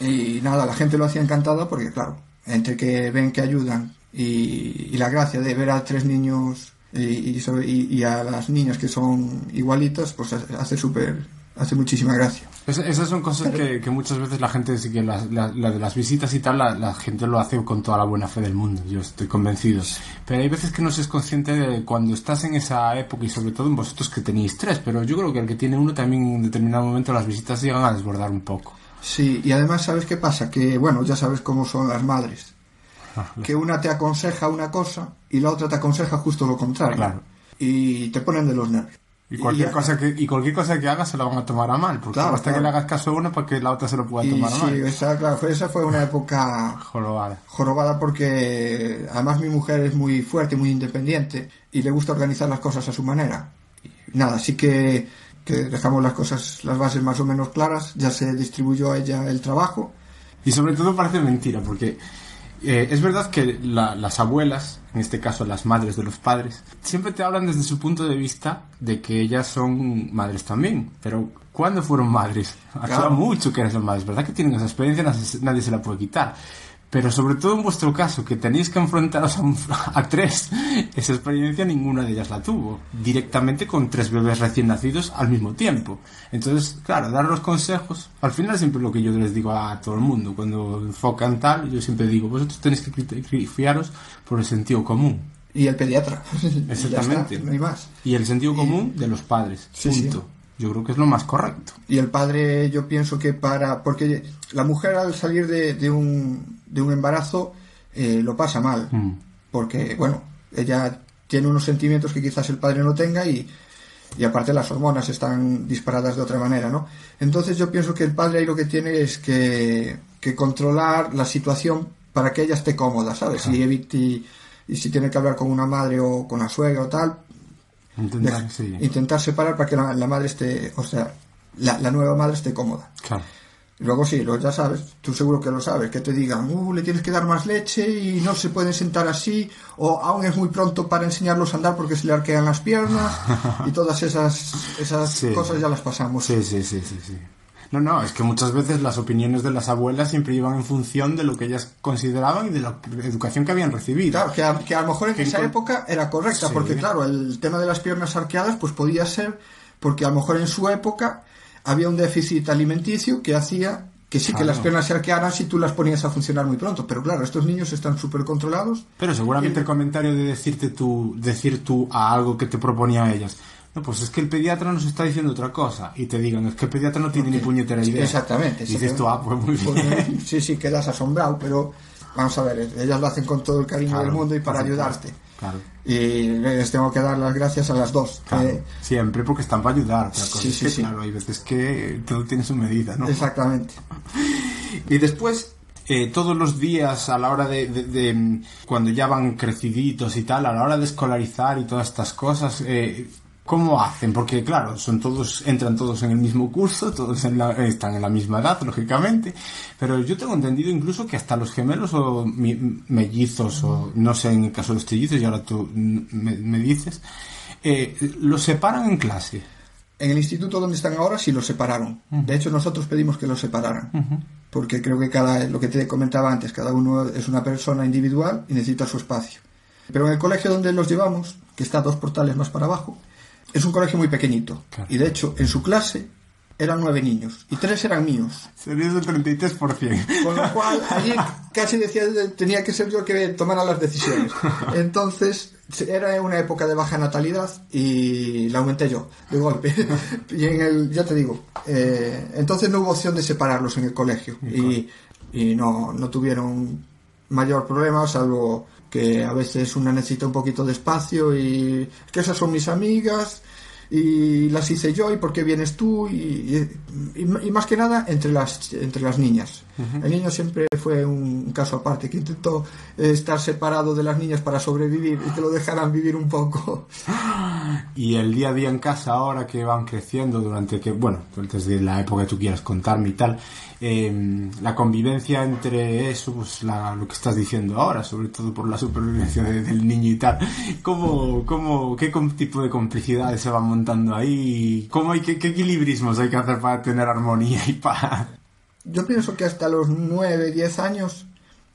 Y nada, la gente lo hacía encantada porque, claro, entre que ven que ayudan y, y la gracia de ver a tres niños y, y, y a las niñas que son igualitas, pues hace súper, hace muchísima gracia. Es- esas son cosas que, que muchas veces la gente, sí que la, la- la de las visitas y tal, la, la gente lo hace con toda la buena fe del mundo, yo estoy convencido. Pero hay veces que no se es consciente de cuando estás en esa época y sobre todo en vosotros que tenéis tres, pero yo creo que el que tiene uno también en determinado momento las visitas llegan a desbordar un poco. Sí, y además, ¿sabes qué pasa? Que, bueno, ya sabes cómo son las madres. Que una te aconseja una cosa y la otra te aconseja justo lo contrario. Claro. Y te ponen de los nervios. Y cualquier, cosa que, y cualquier cosa que hagas se la van a tomar a mal, porque Claro, basta que claro. le hagas caso a una para que la otra se lo pueda Y tomar a sí, mal. esa, claro, esa fue una época Jorobada. jorobada porque además mi mujer es muy fuerte, muy independiente y le gusta organizar las cosas a su manera. Nada, así que, que dejamos las cosas, las bases más o menos claras, ya se distribuyó a ella el trabajo. Y sobre todo parece mentira, porque eh, es verdad que la- las abuelas, en este caso las madres de los padres, siempre te hablan desde su punto de vista de que ellas son madres también. Pero ¿cuándo fueron madres? [laughs] Hace Claro. mucho que eran madres, ¿verdad? Que tienen esa experiencia, nadie se la puede quitar. Pero sobre todo en vuestro caso, que tenéis que enfrentaros a, un- [laughs] a tres, esa experiencia ninguna de ellas la tuvo. Directamente con tres bebés recién nacidos al mismo tiempo. Entonces, claro, dar los consejos, al final siempre lo que yo les digo a todo el mundo, cuando enfocan tal, yo siempre digo, vosotros tenéis que fiaros por el sentido común. Y el pediatra. [laughs] Exactamente. está, no hay más. Y el sentido común de los padres. Sí, sí. Yo creo que es lo más correcto. Y el padre, yo pienso que para. Porque la mujer al salir de, de un, de un embarazo eh, lo pasa mal. Mm. Porque, bueno, ella tiene unos sentimientos que quizás el padre no tenga y, y aparte las hormonas están disparadas de otra manera, ¿no? Entonces yo pienso que el padre ahí lo que tiene es que, que controlar la situación para que ella esté cómoda, ¿sabes? Y. Y, y si tiene que hablar con una madre o con la suegra o tal, Intentar, [laughs] sí. intentar separar para que la, la madre esté, o sea, la, la nueva madre esté cómoda. Claro. Luego sí, lo, ya sabes, tú seguro que lo sabes, que te digan, uh, le tienes que dar más leche y no se pueden sentar así, o aún es muy pronto para enseñarlos a andar porque se le arquean las piernas, [laughs] y todas esas, esas Sí. cosas ya las pasamos. Sí, sí, sí, sí, sí. No, no, es que muchas veces las opiniones de las abuelas siempre iban en función de lo que ellas consideraban y de la educación que habían recibido. Claro, que a, que a lo mejor en Que esa con- época era correcta, Sí. porque claro, el tema de las piernas arqueadas pues podía ser porque a lo mejor en su época había un déficit alimenticio que hacía que sí que las piernas se arquearan si tú las ponías a funcionar muy pronto, pero claro, estos niños están súper controlados. Pero seguramente el comentario de decirte tú, decir tú a algo que te proponía a ellas. No, pues es que el pediatra nos está diciendo otra cosa. Y te digan, es que el pediatra no tiene ni puñetera idea. Exactamente. Y dices tú, ah, pues muy bien. Pues, sí, sí, quedas asombrado, pero vamos a ver, ellas lo hacen con todo el cariño Claro, del mundo y para ayudarte. Claro. Y les tengo que dar las gracias a las dos. Claro, Eh, siempre porque están para ayudar. Sí, es sí, que, sí. claro, hay veces que todo tiene su medida, ¿no? exactamente. Y después, eh, todos los días, a la hora de, de- de, mm, cuando ya van creciditos y tal, a la hora de escolarizar y todas estas cosas, eh, ¿cómo hacen? Porque, claro, son todos, entran todos en el mismo curso, todos en la- están en la misma edad, lógicamente, pero yo tengo entendido incluso que hasta los gemelos o mi- mellizos, o no sé en el caso de los trillizos, y ahora tú me, me dices, eh, los separan en clase. En el instituto donde están ahora sí los separaron. De hecho, nosotros pedimos que los separaran. Porque creo que cada, lo que te comentaba antes, cada uno es una persona individual y necesita su espacio. Pero en el colegio donde los llevamos, que está dos portales más para abajo, es un colegio muy pequeñito. Claro. Y de hecho, en su clase eran nueve niños y tres eran míos. Serías el 33%. Con lo cual, allí casi decía, tenía que ser yo el que tomara las decisiones. Entonces, era una época de baja natalidad y la aumenté yo, de golpe. [laughs] Y en el, ya te digo, eh, entonces no hubo opción de separarlos en el colegio. Y, y no, no tuvieron mayor problema, salvo que a veces una necesita un poquito de espacio y que esas son mis amigas y las hice yo y por qué vienes tú y, y- y más que nada entre las entre las niñas el niño siempre fue un caso aparte que intentó eh, estar separado de las niñas para sobrevivir y que lo dejaran vivir un poco [gasps] Y el día a día en casa ahora que van creciendo durante que, bueno, desde la época que tú quieras contarme y tal, eh, la convivencia entre eso, pues la, lo que estás diciendo ahora, sobre todo por la supervivencia de- del niño y tal, ¿cómo, cómo, qué tipo de complicidades se van montando ahí? ¿Cómo hay, qué, qué equilibrismos hay que hacer para tener armonía y paz? Yo pienso que hasta los 9, 10 años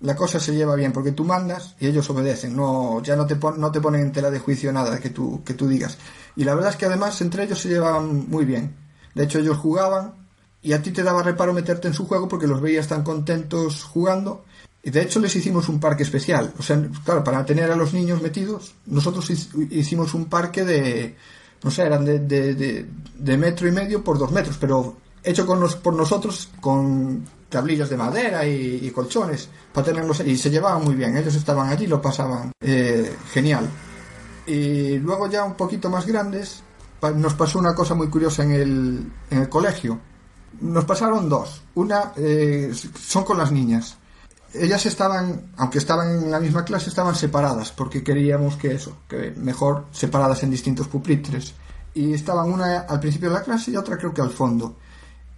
la cosa se lleva bien, porque tú mandas y ellos obedecen, no, ya no te, pon- no te ponen en tela de juicio nada que tú, que tú digas. Y la verdad es que además entre ellos se llevaban muy bien. De hecho ellos jugaban y a ti te daba reparo meterte en su juego porque los veías tan contentos jugando. Y de hecho les hicimos un parque especial. O sea, claro, para tener a los niños metidos, nosotros hic- hicimos un parque de, no sé, eran de, de, de- de metro y medio por dos metros, pero hecho por nosotros con tablillas de madera y, colchones para tenerlos y se llevaban muy bien. Ellos estaban allí, lo pasaban eh, genial. Y luego ya un poquito más grandes nos pasó una cosa muy curiosa en el, en el colegio. Nos pasaron dos. Una eh, son con las niñas. Ellas estaban, aunque estaban en la misma clase, estaban separadas porque queríamos que eso, que mejor separadas en distintos pupitres. Y estaban una al principio de la clase y otra creo que al fondo.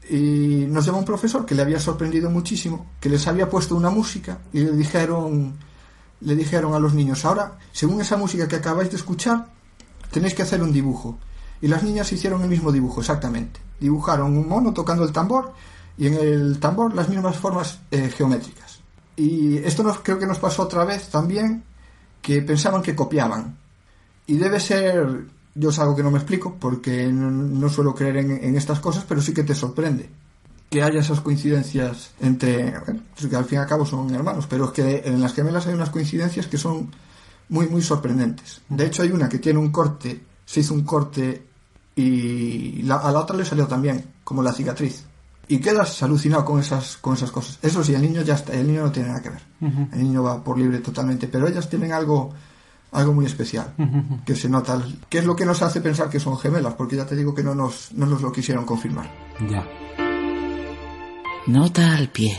Y nos llamó un profesor que le había sorprendido muchísimo, que les había puesto una música y le dijeron, le dijeron a los niños, ahora, según esa música que acabáis de escuchar, tenéis que hacer un dibujo. Y las niñas hicieron el mismo dibujo, exactamente. Dibujaron un mono tocando el tambor y en el tambor las mismas formas eh, geométricas. Y esto nos, creo que nos pasó otra vez también, que pensaban que copiaban. Y debe ser, yo es algo que no me explico, porque no, no suelo creer en, en estas cosas, pero sí que te sorprende que haya esas coincidencias entre, bueno, pues que al fin y al cabo son hermanos, pero es que en las gemelas hay unas coincidencias que son muy, muy sorprendentes. De hecho, hay una que tiene un corte, se hizo un corte y la- a la otra le salió también, como la cicatriz. Y quedas alucinado con esas, con esas cosas. Eso sí, el niño ya está, el niño no tiene nada que ver. El niño va por libre totalmente, pero ellas tienen algo, algo muy especial, que se nota, que es lo que nos hace pensar que son gemelas, porque ya te digo que no nos, no nos lo quisieron confirmar. Ya. Nota al pie.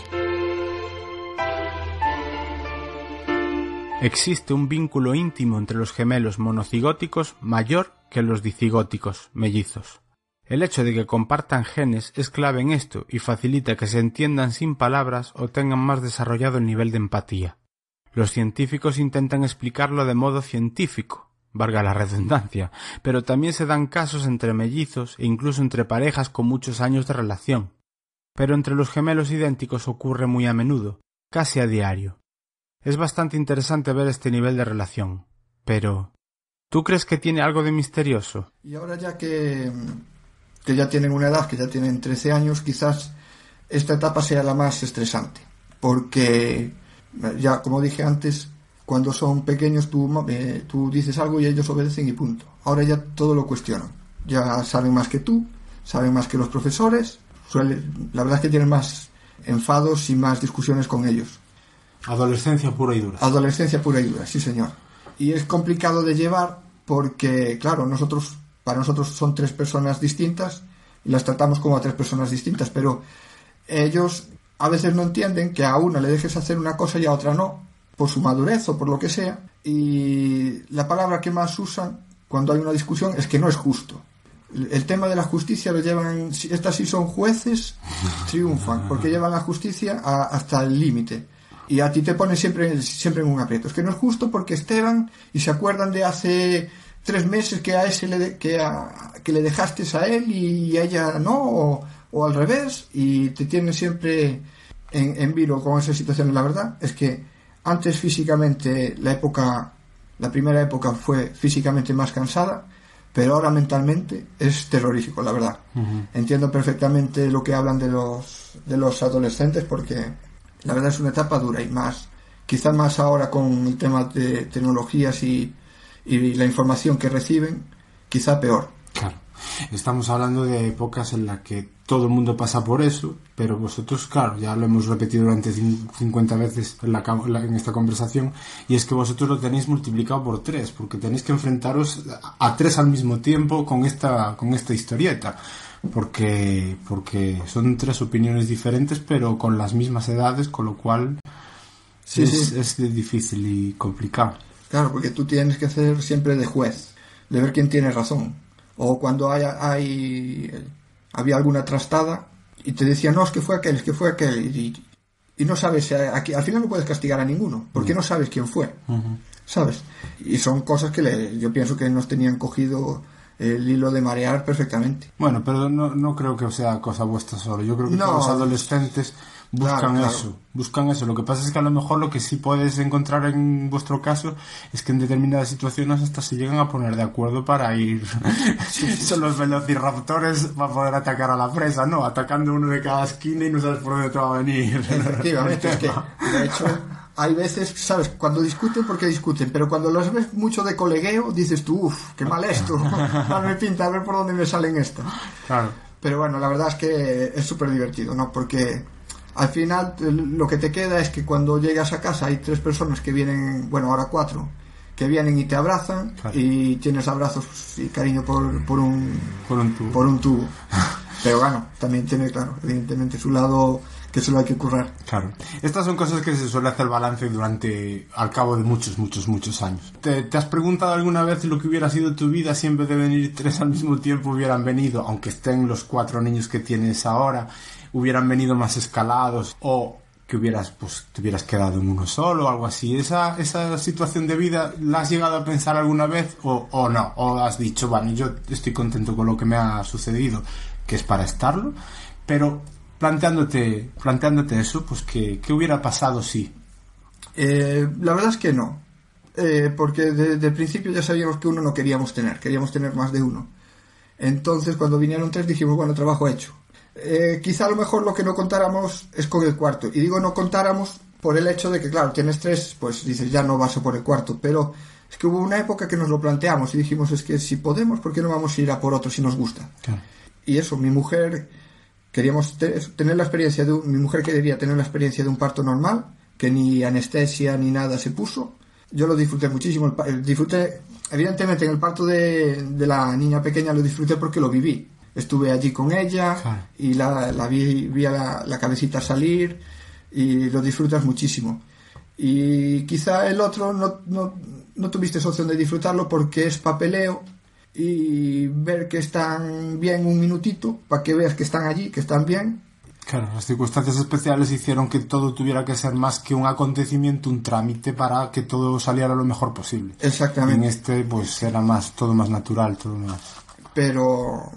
Existe un vínculo íntimo entre los gemelos monocigóticos mayor que los dicigóticos mellizos. El hecho de que compartan genes es clave en esto y facilita que se entiendan sin palabras o tengan más desarrollado el nivel de empatía. Los científicos intentan explicarlo de modo científico, valga la redundancia, pero también se dan casos entre mellizos e incluso entre parejas con muchos años de relación. Pero entre los gemelos idénticos ocurre muy a menudo, casi a diario. Es bastante interesante ver este nivel de relación. Pero... ¿Tú crees que tiene algo de misterioso? Y ahora ya que, que ya tienen una edad, que ya tienen 13 años, quizás esta etapa sea la más estresante. Porque, ya como dije antes, cuando son pequeños tú, eh, tú dices algo y ellos obedecen y punto. Ahora ya todo lo cuestionan. Ya saben más que tú, saben más que los profesores. Suele, la verdad es que tienen más enfados y más discusiones con ellos. Adolescencia pura y dura. Adolescencia pura y dura, sí señor. Y es complicado de llevar porque, claro, nosotros, para nosotros son tres personas distintas y las tratamos como a tres personas distintas, pero ellos a veces no entienden que a una le dejes hacer una cosa y a otra no, por su madurez o por lo que sea. Y la palabra que más usan cuando hay una discusión es que no es justo. El tema de la justicia lo llevan, estas sí son jueces, triunfan, porque llevan la justicia hasta el límite. Y a ti te ponen siempre, siempre en un aprieto. Es que no es justo porque Esteban, y se acuerdan de hace tres meses que a ese le, de- que, le dejaste a él y a ella no, o al revés, y te tienen siempre en, en vilo con esa situación. La verdad es que antes físicamente la época, la primera época fue físicamente más cansada, pero ahora mentalmente es terrorífico, la verdad. Entiendo perfectamente lo que hablan de los, de los adolescentes porque la verdad es una etapa dura y más, quizás más ahora con el tema de tecnologías y, y la información que reciben, quizá peor. Claro. Estamos hablando de épocas en las que todo el mundo pasa por eso, pero vosotros, claro, ya lo hemos repetido durante cin- 50 veces en, la, esta conversación, y es que vosotros lo tenéis multiplicado por tres, porque tenéis que enfrentaros a, tres al mismo tiempo con esta, con esta historieta. Porque, porque son tres opiniones diferentes, pero con las mismas edades, con lo cual Sí, es, sí. es difícil y complicado. Claro, porque tú tienes que hacer siempre de juez. de ver quién tiene razón. O cuando hay, hay había alguna trastada y te decían, no, es que fue aquel, es que fue aquel. Y, y no sabes, eh, aquí, al final no puedes castigar a ninguno, porque no sabes quién fue. ¿Sabes? Y son cosas que le, yo pienso que nos tenían cogido el hilo de marear perfectamente. Bueno, pero no, no creo que sea cosa vuestra solo. Yo creo que No. todos los adolescentes buscan Claro, claro. eso. Buscan eso. Lo que pasa es que a lo mejor lo que sí puedes encontrar en vuestro caso es que en determinadas situaciones hasta se llegan a poner de acuerdo para ir. [laughs] Son los velociraptores para poder atacar a la presa, ¿no? Atacando uno de cada esquina y no sabes por dónde te va a venir. Efectivamente, es que, de hecho, hay veces, ¿sabes? Cuando discuten, porque discuten, pero cuando los ves mucho de colegueo, dices tú, uff, qué mal esto, [laughs] dame pinta, a ver por dónde me salen estas. Claro. Pero bueno, la verdad es que es súper divertido, ¿no? Porque al final lo que te queda es que cuando llegas a casa hay tres personas que vienen, bueno, ahora cuatro, que vienen y te abrazan Claro. y tienes abrazos y cariño por, por un Por un tubo. por un tubo. Pero bueno, también tiene, claro, evidentemente su lado que se lo hay que currar. Claro. Estas son cosas que se suele hacer balance durante, al cabo de muchos, muchos, muchos años. ¿Te, te has preguntado alguna vez lo que hubiera sido tu vida si en vez de venir tres al mismo tiempo hubieran venido, aunque estén los cuatro niños que tienes ahora, hubieran venido más escalados o que hubieras, pues, te hubieras quedado en uno solo o algo así? ¿Esa, esa situación de vida la has llegado a pensar alguna vez o, o no? ¿O has dicho, bueno, yo estoy contento con lo que me ha sucedido, que es para estarlo, pero planteándote, planteándote eso, pues que, ¿qué hubiera pasado si? Eh, la verdad es que no. Eh, porque desde el principio ya sabíamos que uno no queríamos tener, queríamos tener más de uno. Entonces, cuando vinieron tres, dijimos, bueno, trabajo hecho. Eh, quizá a lo mejor lo que no contáramos es con el cuarto. Y digo no contáramos por el hecho de que, claro, tienes tres, pues dices, ya no vas a por el cuarto. Pero es que hubo una época que nos lo planteamos y dijimos, es que si podemos, ¿por qué no vamos a ir a por otro si nos gusta? Y eso, mi mujer, queríamos te- tener la experiencia de un, mi mujer quería tener la experiencia de un parto normal, que ni anestesia ni nada se puso. Yo lo disfruté muchísimo, disfruté, evidentemente en el parto de, de la niña pequeña lo disfruté porque lo viví. Estuve allí con ella Claro. y la, la vi, vi a la, la cabecita salir y lo disfrutas muchísimo. Y quizá el otro no, no, no tuviste esa opción de disfrutarlo porque es papeleo y ver que están bien un minutito para que veas que están allí, que están bien. Claro, las circunstancias especiales hicieron que todo tuviera que ser más que un acontecimiento, un trámite para que todo saliera lo mejor posible. En Exactamente. este, pues era más, todo más natural, todo más. Pero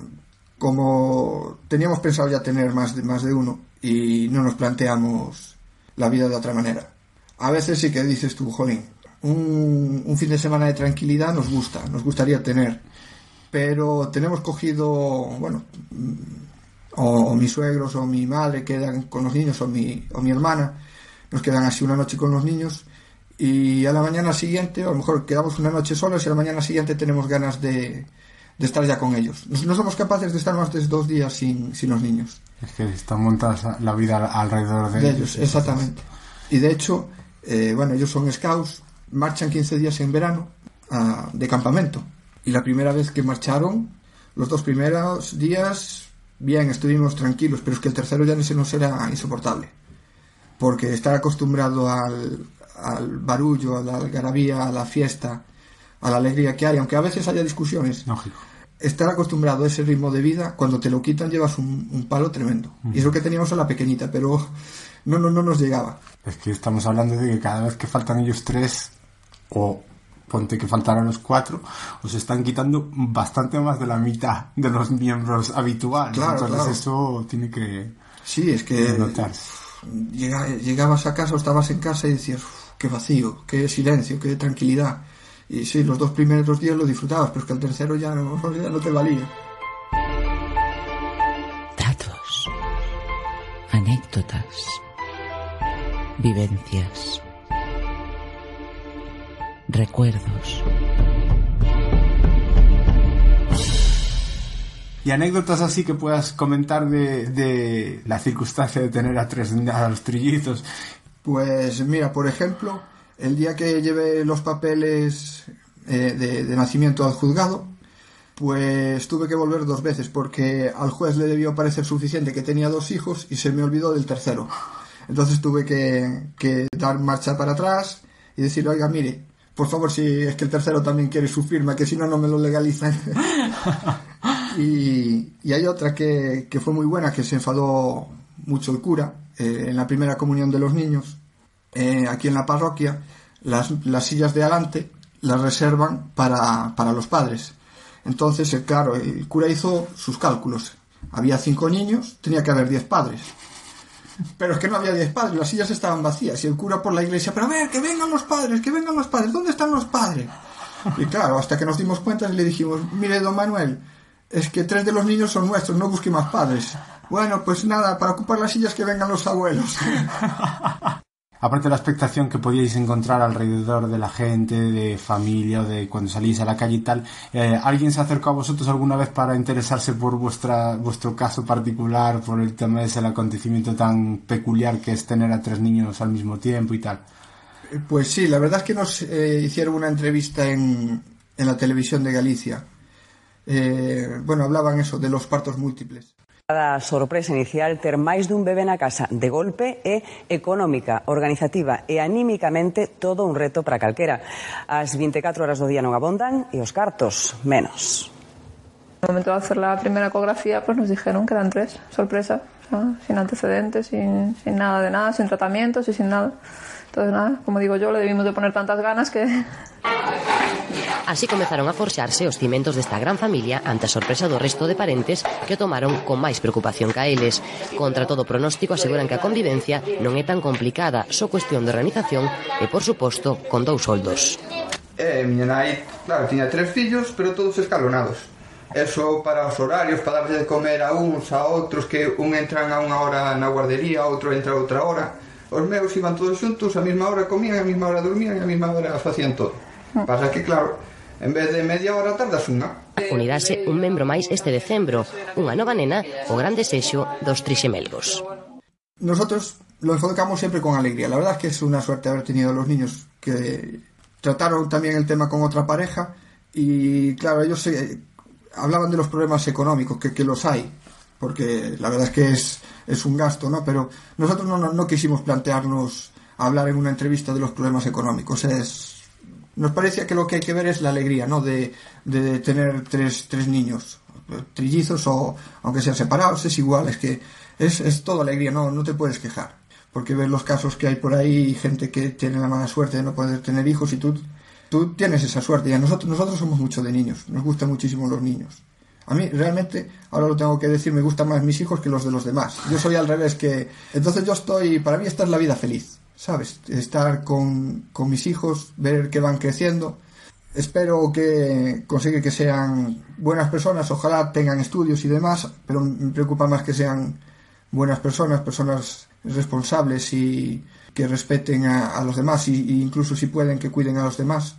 como teníamos pensado ya tener más de, más de uno y no nos planteamos la vida de otra manera. A veces sí que dices tú, jolín, un, fin de semana de tranquilidad nos gusta, nos gustaría tener. Pero tenemos cogido, bueno, o, o mis suegros o mi madre quedan con los niños o mi, o mi hermana, nos quedan así una noche con los niños y a la mañana siguiente, o a lo mejor quedamos una noche solos y a la mañana siguiente tenemos ganas de, de estar ya con ellos. No, somos capaces de estar más de dos días sin, sin los niños. Es que está montada la vida al- alrededor de, De ellos, exactamente. Y de hecho, eh, bueno, ellos son scouts, marchan 15 días en verano ah, de campamento. Y la primera vez que marcharon, los dos primeros días, bien, estuvimos tranquilos, pero es que el tercero ya se nos era insoportable. Porque estar acostumbrado al, al barullo, a la algarabía, a la fiesta, a la alegría que hay, aunque a veces haya discusiones, Lógico. Estar acostumbrado a ese ritmo de vida, cuando te lo quitan llevas un, un palo tremendo. Y es lo que teníamos a la pequeñita, pero no, no, no nos llegaba. Es que estamos hablando de que cada vez que faltan ellos tres, o ponte que faltaran los cuatro, os están quitando bastante más de la mitad de los miembros habituales. Claro, Entonces claro. eso tiene que Sí, es que notarse. llegabas a casa o estabas en casa y decías, "Uf, qué vacío, qué silencio, qué tranquilidad. Y sí, los dos primeros días lo disfrutabas, pero es que el tercero ya no, [laughs] ya no te valía. Datos. Anécdotas. Vivencias. Recuerdos. Y anécdotas así que puedas comentar de, de la circunstancia de tener a tres a los trillizos. Pues mira, por ejemplo, el día que llevé los papeles eh, de, de nacimiento al juzgado, pues tuve que volver dos veces porque al juez le debió parecer suficiente que tenía dos hijos y se me olvidó del tercero. Entonces tuve que, que dar marcha para atrás y decirle, oiga, mire, por favor, si es que el tercero también quiere su firma, que si no, no me lo legalizan. [laughs] y, y, hay otra que, que, fue muy buena, que se enfadó mucho el cura eh, en la primera comunión de los niños, eh, aquí en la parroquia, las, las sillas de adelante las reservan para, para los padres. Entonces, claro, el cura hizo sus cálculos. Había cinco niños, tenía que haber diez padres. Pero es que no había diez padres, las sillas estaban vacías. Y el cura por la iglesia, pero a ver, que vengan los padres, que vengan los padres, ¿dónde están los padres? Y claro, hasta que nos dimos cuenta le dijimos, mire, don Manuel, es que tres de los niños son nuestros, no busque más padres. Bueno, pues nada, para ocupar las sillas que vengan los abuelos. [laughs] Aparte de la expectación que podíais encontrar alrededor de la gente, de familia o de cuando salís a la calle y tal, eh, ¿alguien se acercó a vosotros alguna vez para interesarse por vuestra, vuestro caso particular, por el tema de ese acontecimiento tan peculiar que es tener a tres niños al mismo tiempo y tal? Pues sí, la verdad es que nos eh, hicieron una entrevista en, en la televisión de Galicia. Eh, bueno, hablaban eso, de los partos múltiples. A sorpresa inicial ter máis dun bebé na casa de golpe é económica, organizativa e anímicamente todo un reto para calquera. As 24 horas do día non abondan e os cartos menos. No momento de hacer la primera ecografía pues nos dijeron que eran tres, sorpresa, ¿no? sin antecedentes, sin, sin nada de nada, sin tratamientos y sin nada. Entonces, nada, como digo yo, le debimos de poner tantas ganas que... Así comezaron a forxarse os cimentos desta gran familia ante a sorpresa do resto de parentes que o tomaron con máis preocupación ca eles. Contra todo pronóstico aseguran que a convivencia non é tan complicada, só cuestión de organización e, por suposto, con dous soldos. Eh, miña nai, claro, tiña tres fillos, pero todos escalonados. Eso para os horarios, para darles de comer a uns, a outros, que un entran a unha hora na guardería, outro entra a outra hora os meus iban todos xuntos, a mesma hora comían, a mesma hora dormían, a mesma hora facían todo. Pasa que, claro, en vez de media hora tardas unha. Unirase un membro máis este decembro, unha nova nena, o gran desexo dos trixemelgos. Nosotros lo enfocamos siempre con alegría. La verdad es que es una suerte haber tenido a los niños que trataron también el tema con otra pareja y claro, ellos se, hablaban de los problemas económicos, que, que los hay, porque la verdad es que es, es un gasto, ¿no? Pero nosotros no, no, no, quisimos plantearnos hablar en una entrevista de los problemas económicos. Es, nos parecía que lo que hay que ver es la alegría, ¿no? De, de tener tres, tres niños, trillizos o aunque sean separados, es igual, es que es, es todo alegría, no, no te puedes quejar. Porque ves los casos que hay por ahí, gente que tiene la mala suerte de no poder tener hijos y tú, tú tienes esa suerte. Y a nosotros, nosotros somos mucho de niños, nos gustan muchísimo los niños. A mí realmente, ahora lo tengo que decir, me gustan más mis hijos que los de los demás. Yo soy al revés que... Entonces yo estoy, para mí esta es la vida feliz, ¿sabes? Estar con, con mis hijos, ver que van creciendo. Espero que consiga que sean buenas personas, ojalá tengan estudios y demás, pero me preocupa más que sean buenas personas, personas responsables y que respeten a, los demás y, incluso si pueden que cuiden a los demás.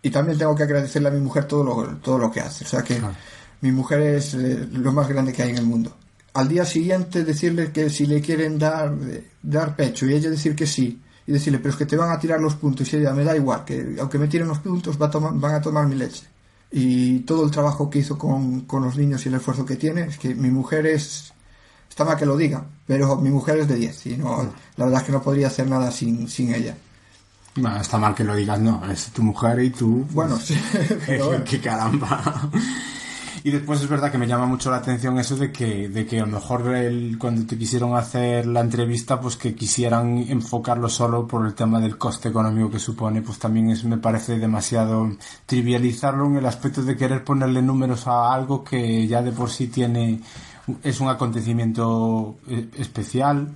Y también tengo que agradecerle a mi mujer todo lo, todo lo que hace. O sea que... mi mujer es eh, lo más grande que hay en el mundo. Al día siguiente decirle que si le quieren dar, dar pecho y ella decir que sí, y decirle, pero es que te van a tirar los puntos y ella me da igual, que aunque me tiren los puntos va a tomar, van a tomar mi leche. Y todo el trabajo que hizo con, con los niños y el esfuerzo que tiene, es que mi mujer es, está mal que lo diga, pero mi mujer es de 10 y no, la verdad es que no podría hacer nada sin, sin ella. Bueno, está mal que lo digas, no, es tu mujer y tú. Pues, bueno, sí. [laughs] Pero [laughs] bueno. que caramba. Y después es verdad que me llama mucho la atención eso de que, de que a lo mejor cuando te quisieron hacer la entrevista, pues que quisieran enfocarlo solo por el tema del coste económico que supone, pues también es, me parece demasiado trivializarlo en el aspecto de querer ponerle números a algo que ya de por sí tiene, es un acontecimiento especial,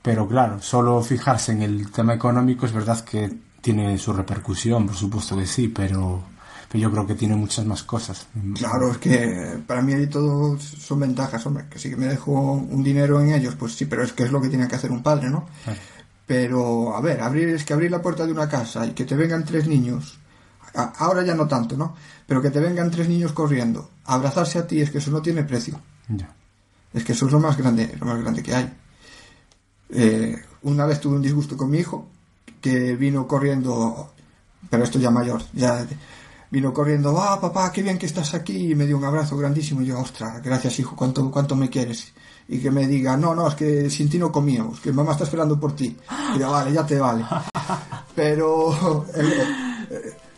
pero claro, solo fijarse en el tema económico es verdad que tiene su repercusión, por supuesto que sí, pero pero yo creo que tiene muchas más cosas. Claro, es que para mí ahí todo son ventajas, hombre, que sí que me dejo un dinero en ellos, pues sí, pero es que es lo que tiene que hacer un padre, ¿no? Claro. Pero, a ver, abrir es que abrir la puerta de una casa y que te vengan tres niños, a, ahora ya no tanto, ¿no? Pero que te vengan tres niños corriendo, abrazarse a ti, es que eso no tiene precio. Ya. Es que eso es lo más grande, lo más grande que hay. Eh, una vez tuve un disgusto con mi hijo, que vino corriendo, pero esto ya mayor, ya vino corriendo, ah, papá, qué bien que estás aquí, y me dio un abrazo grandísimo, y yo, ostras, gracias hijo, cuánto, cuánto me quieres. Y que me diga, no, no, es que sin ti no comíamos, que mamá está esperando por ti. Y yo, vale, ya te vale. [laughs] Pero el,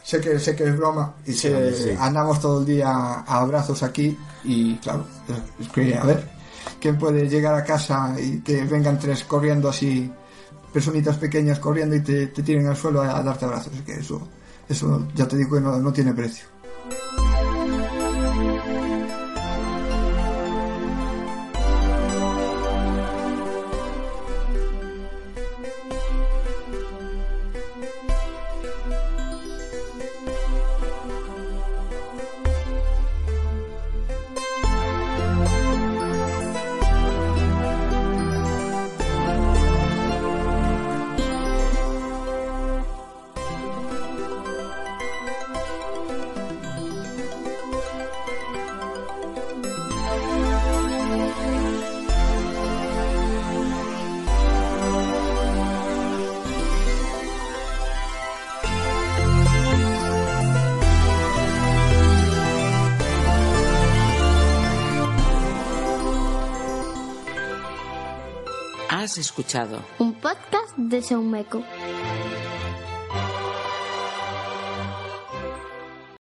sé que sé que es broma y sé- sí. andamos todo el día a abrazos aquí y claro, es que a ver, ¿quién puede llegar a casa y que vengan tres corriendo así, personitas pequeñas corriendo y te, te tiren al suelo a, a darte abrazos? Es que eso, eso ya te digo que no, no tiene precio. Un podcast de Saumeco.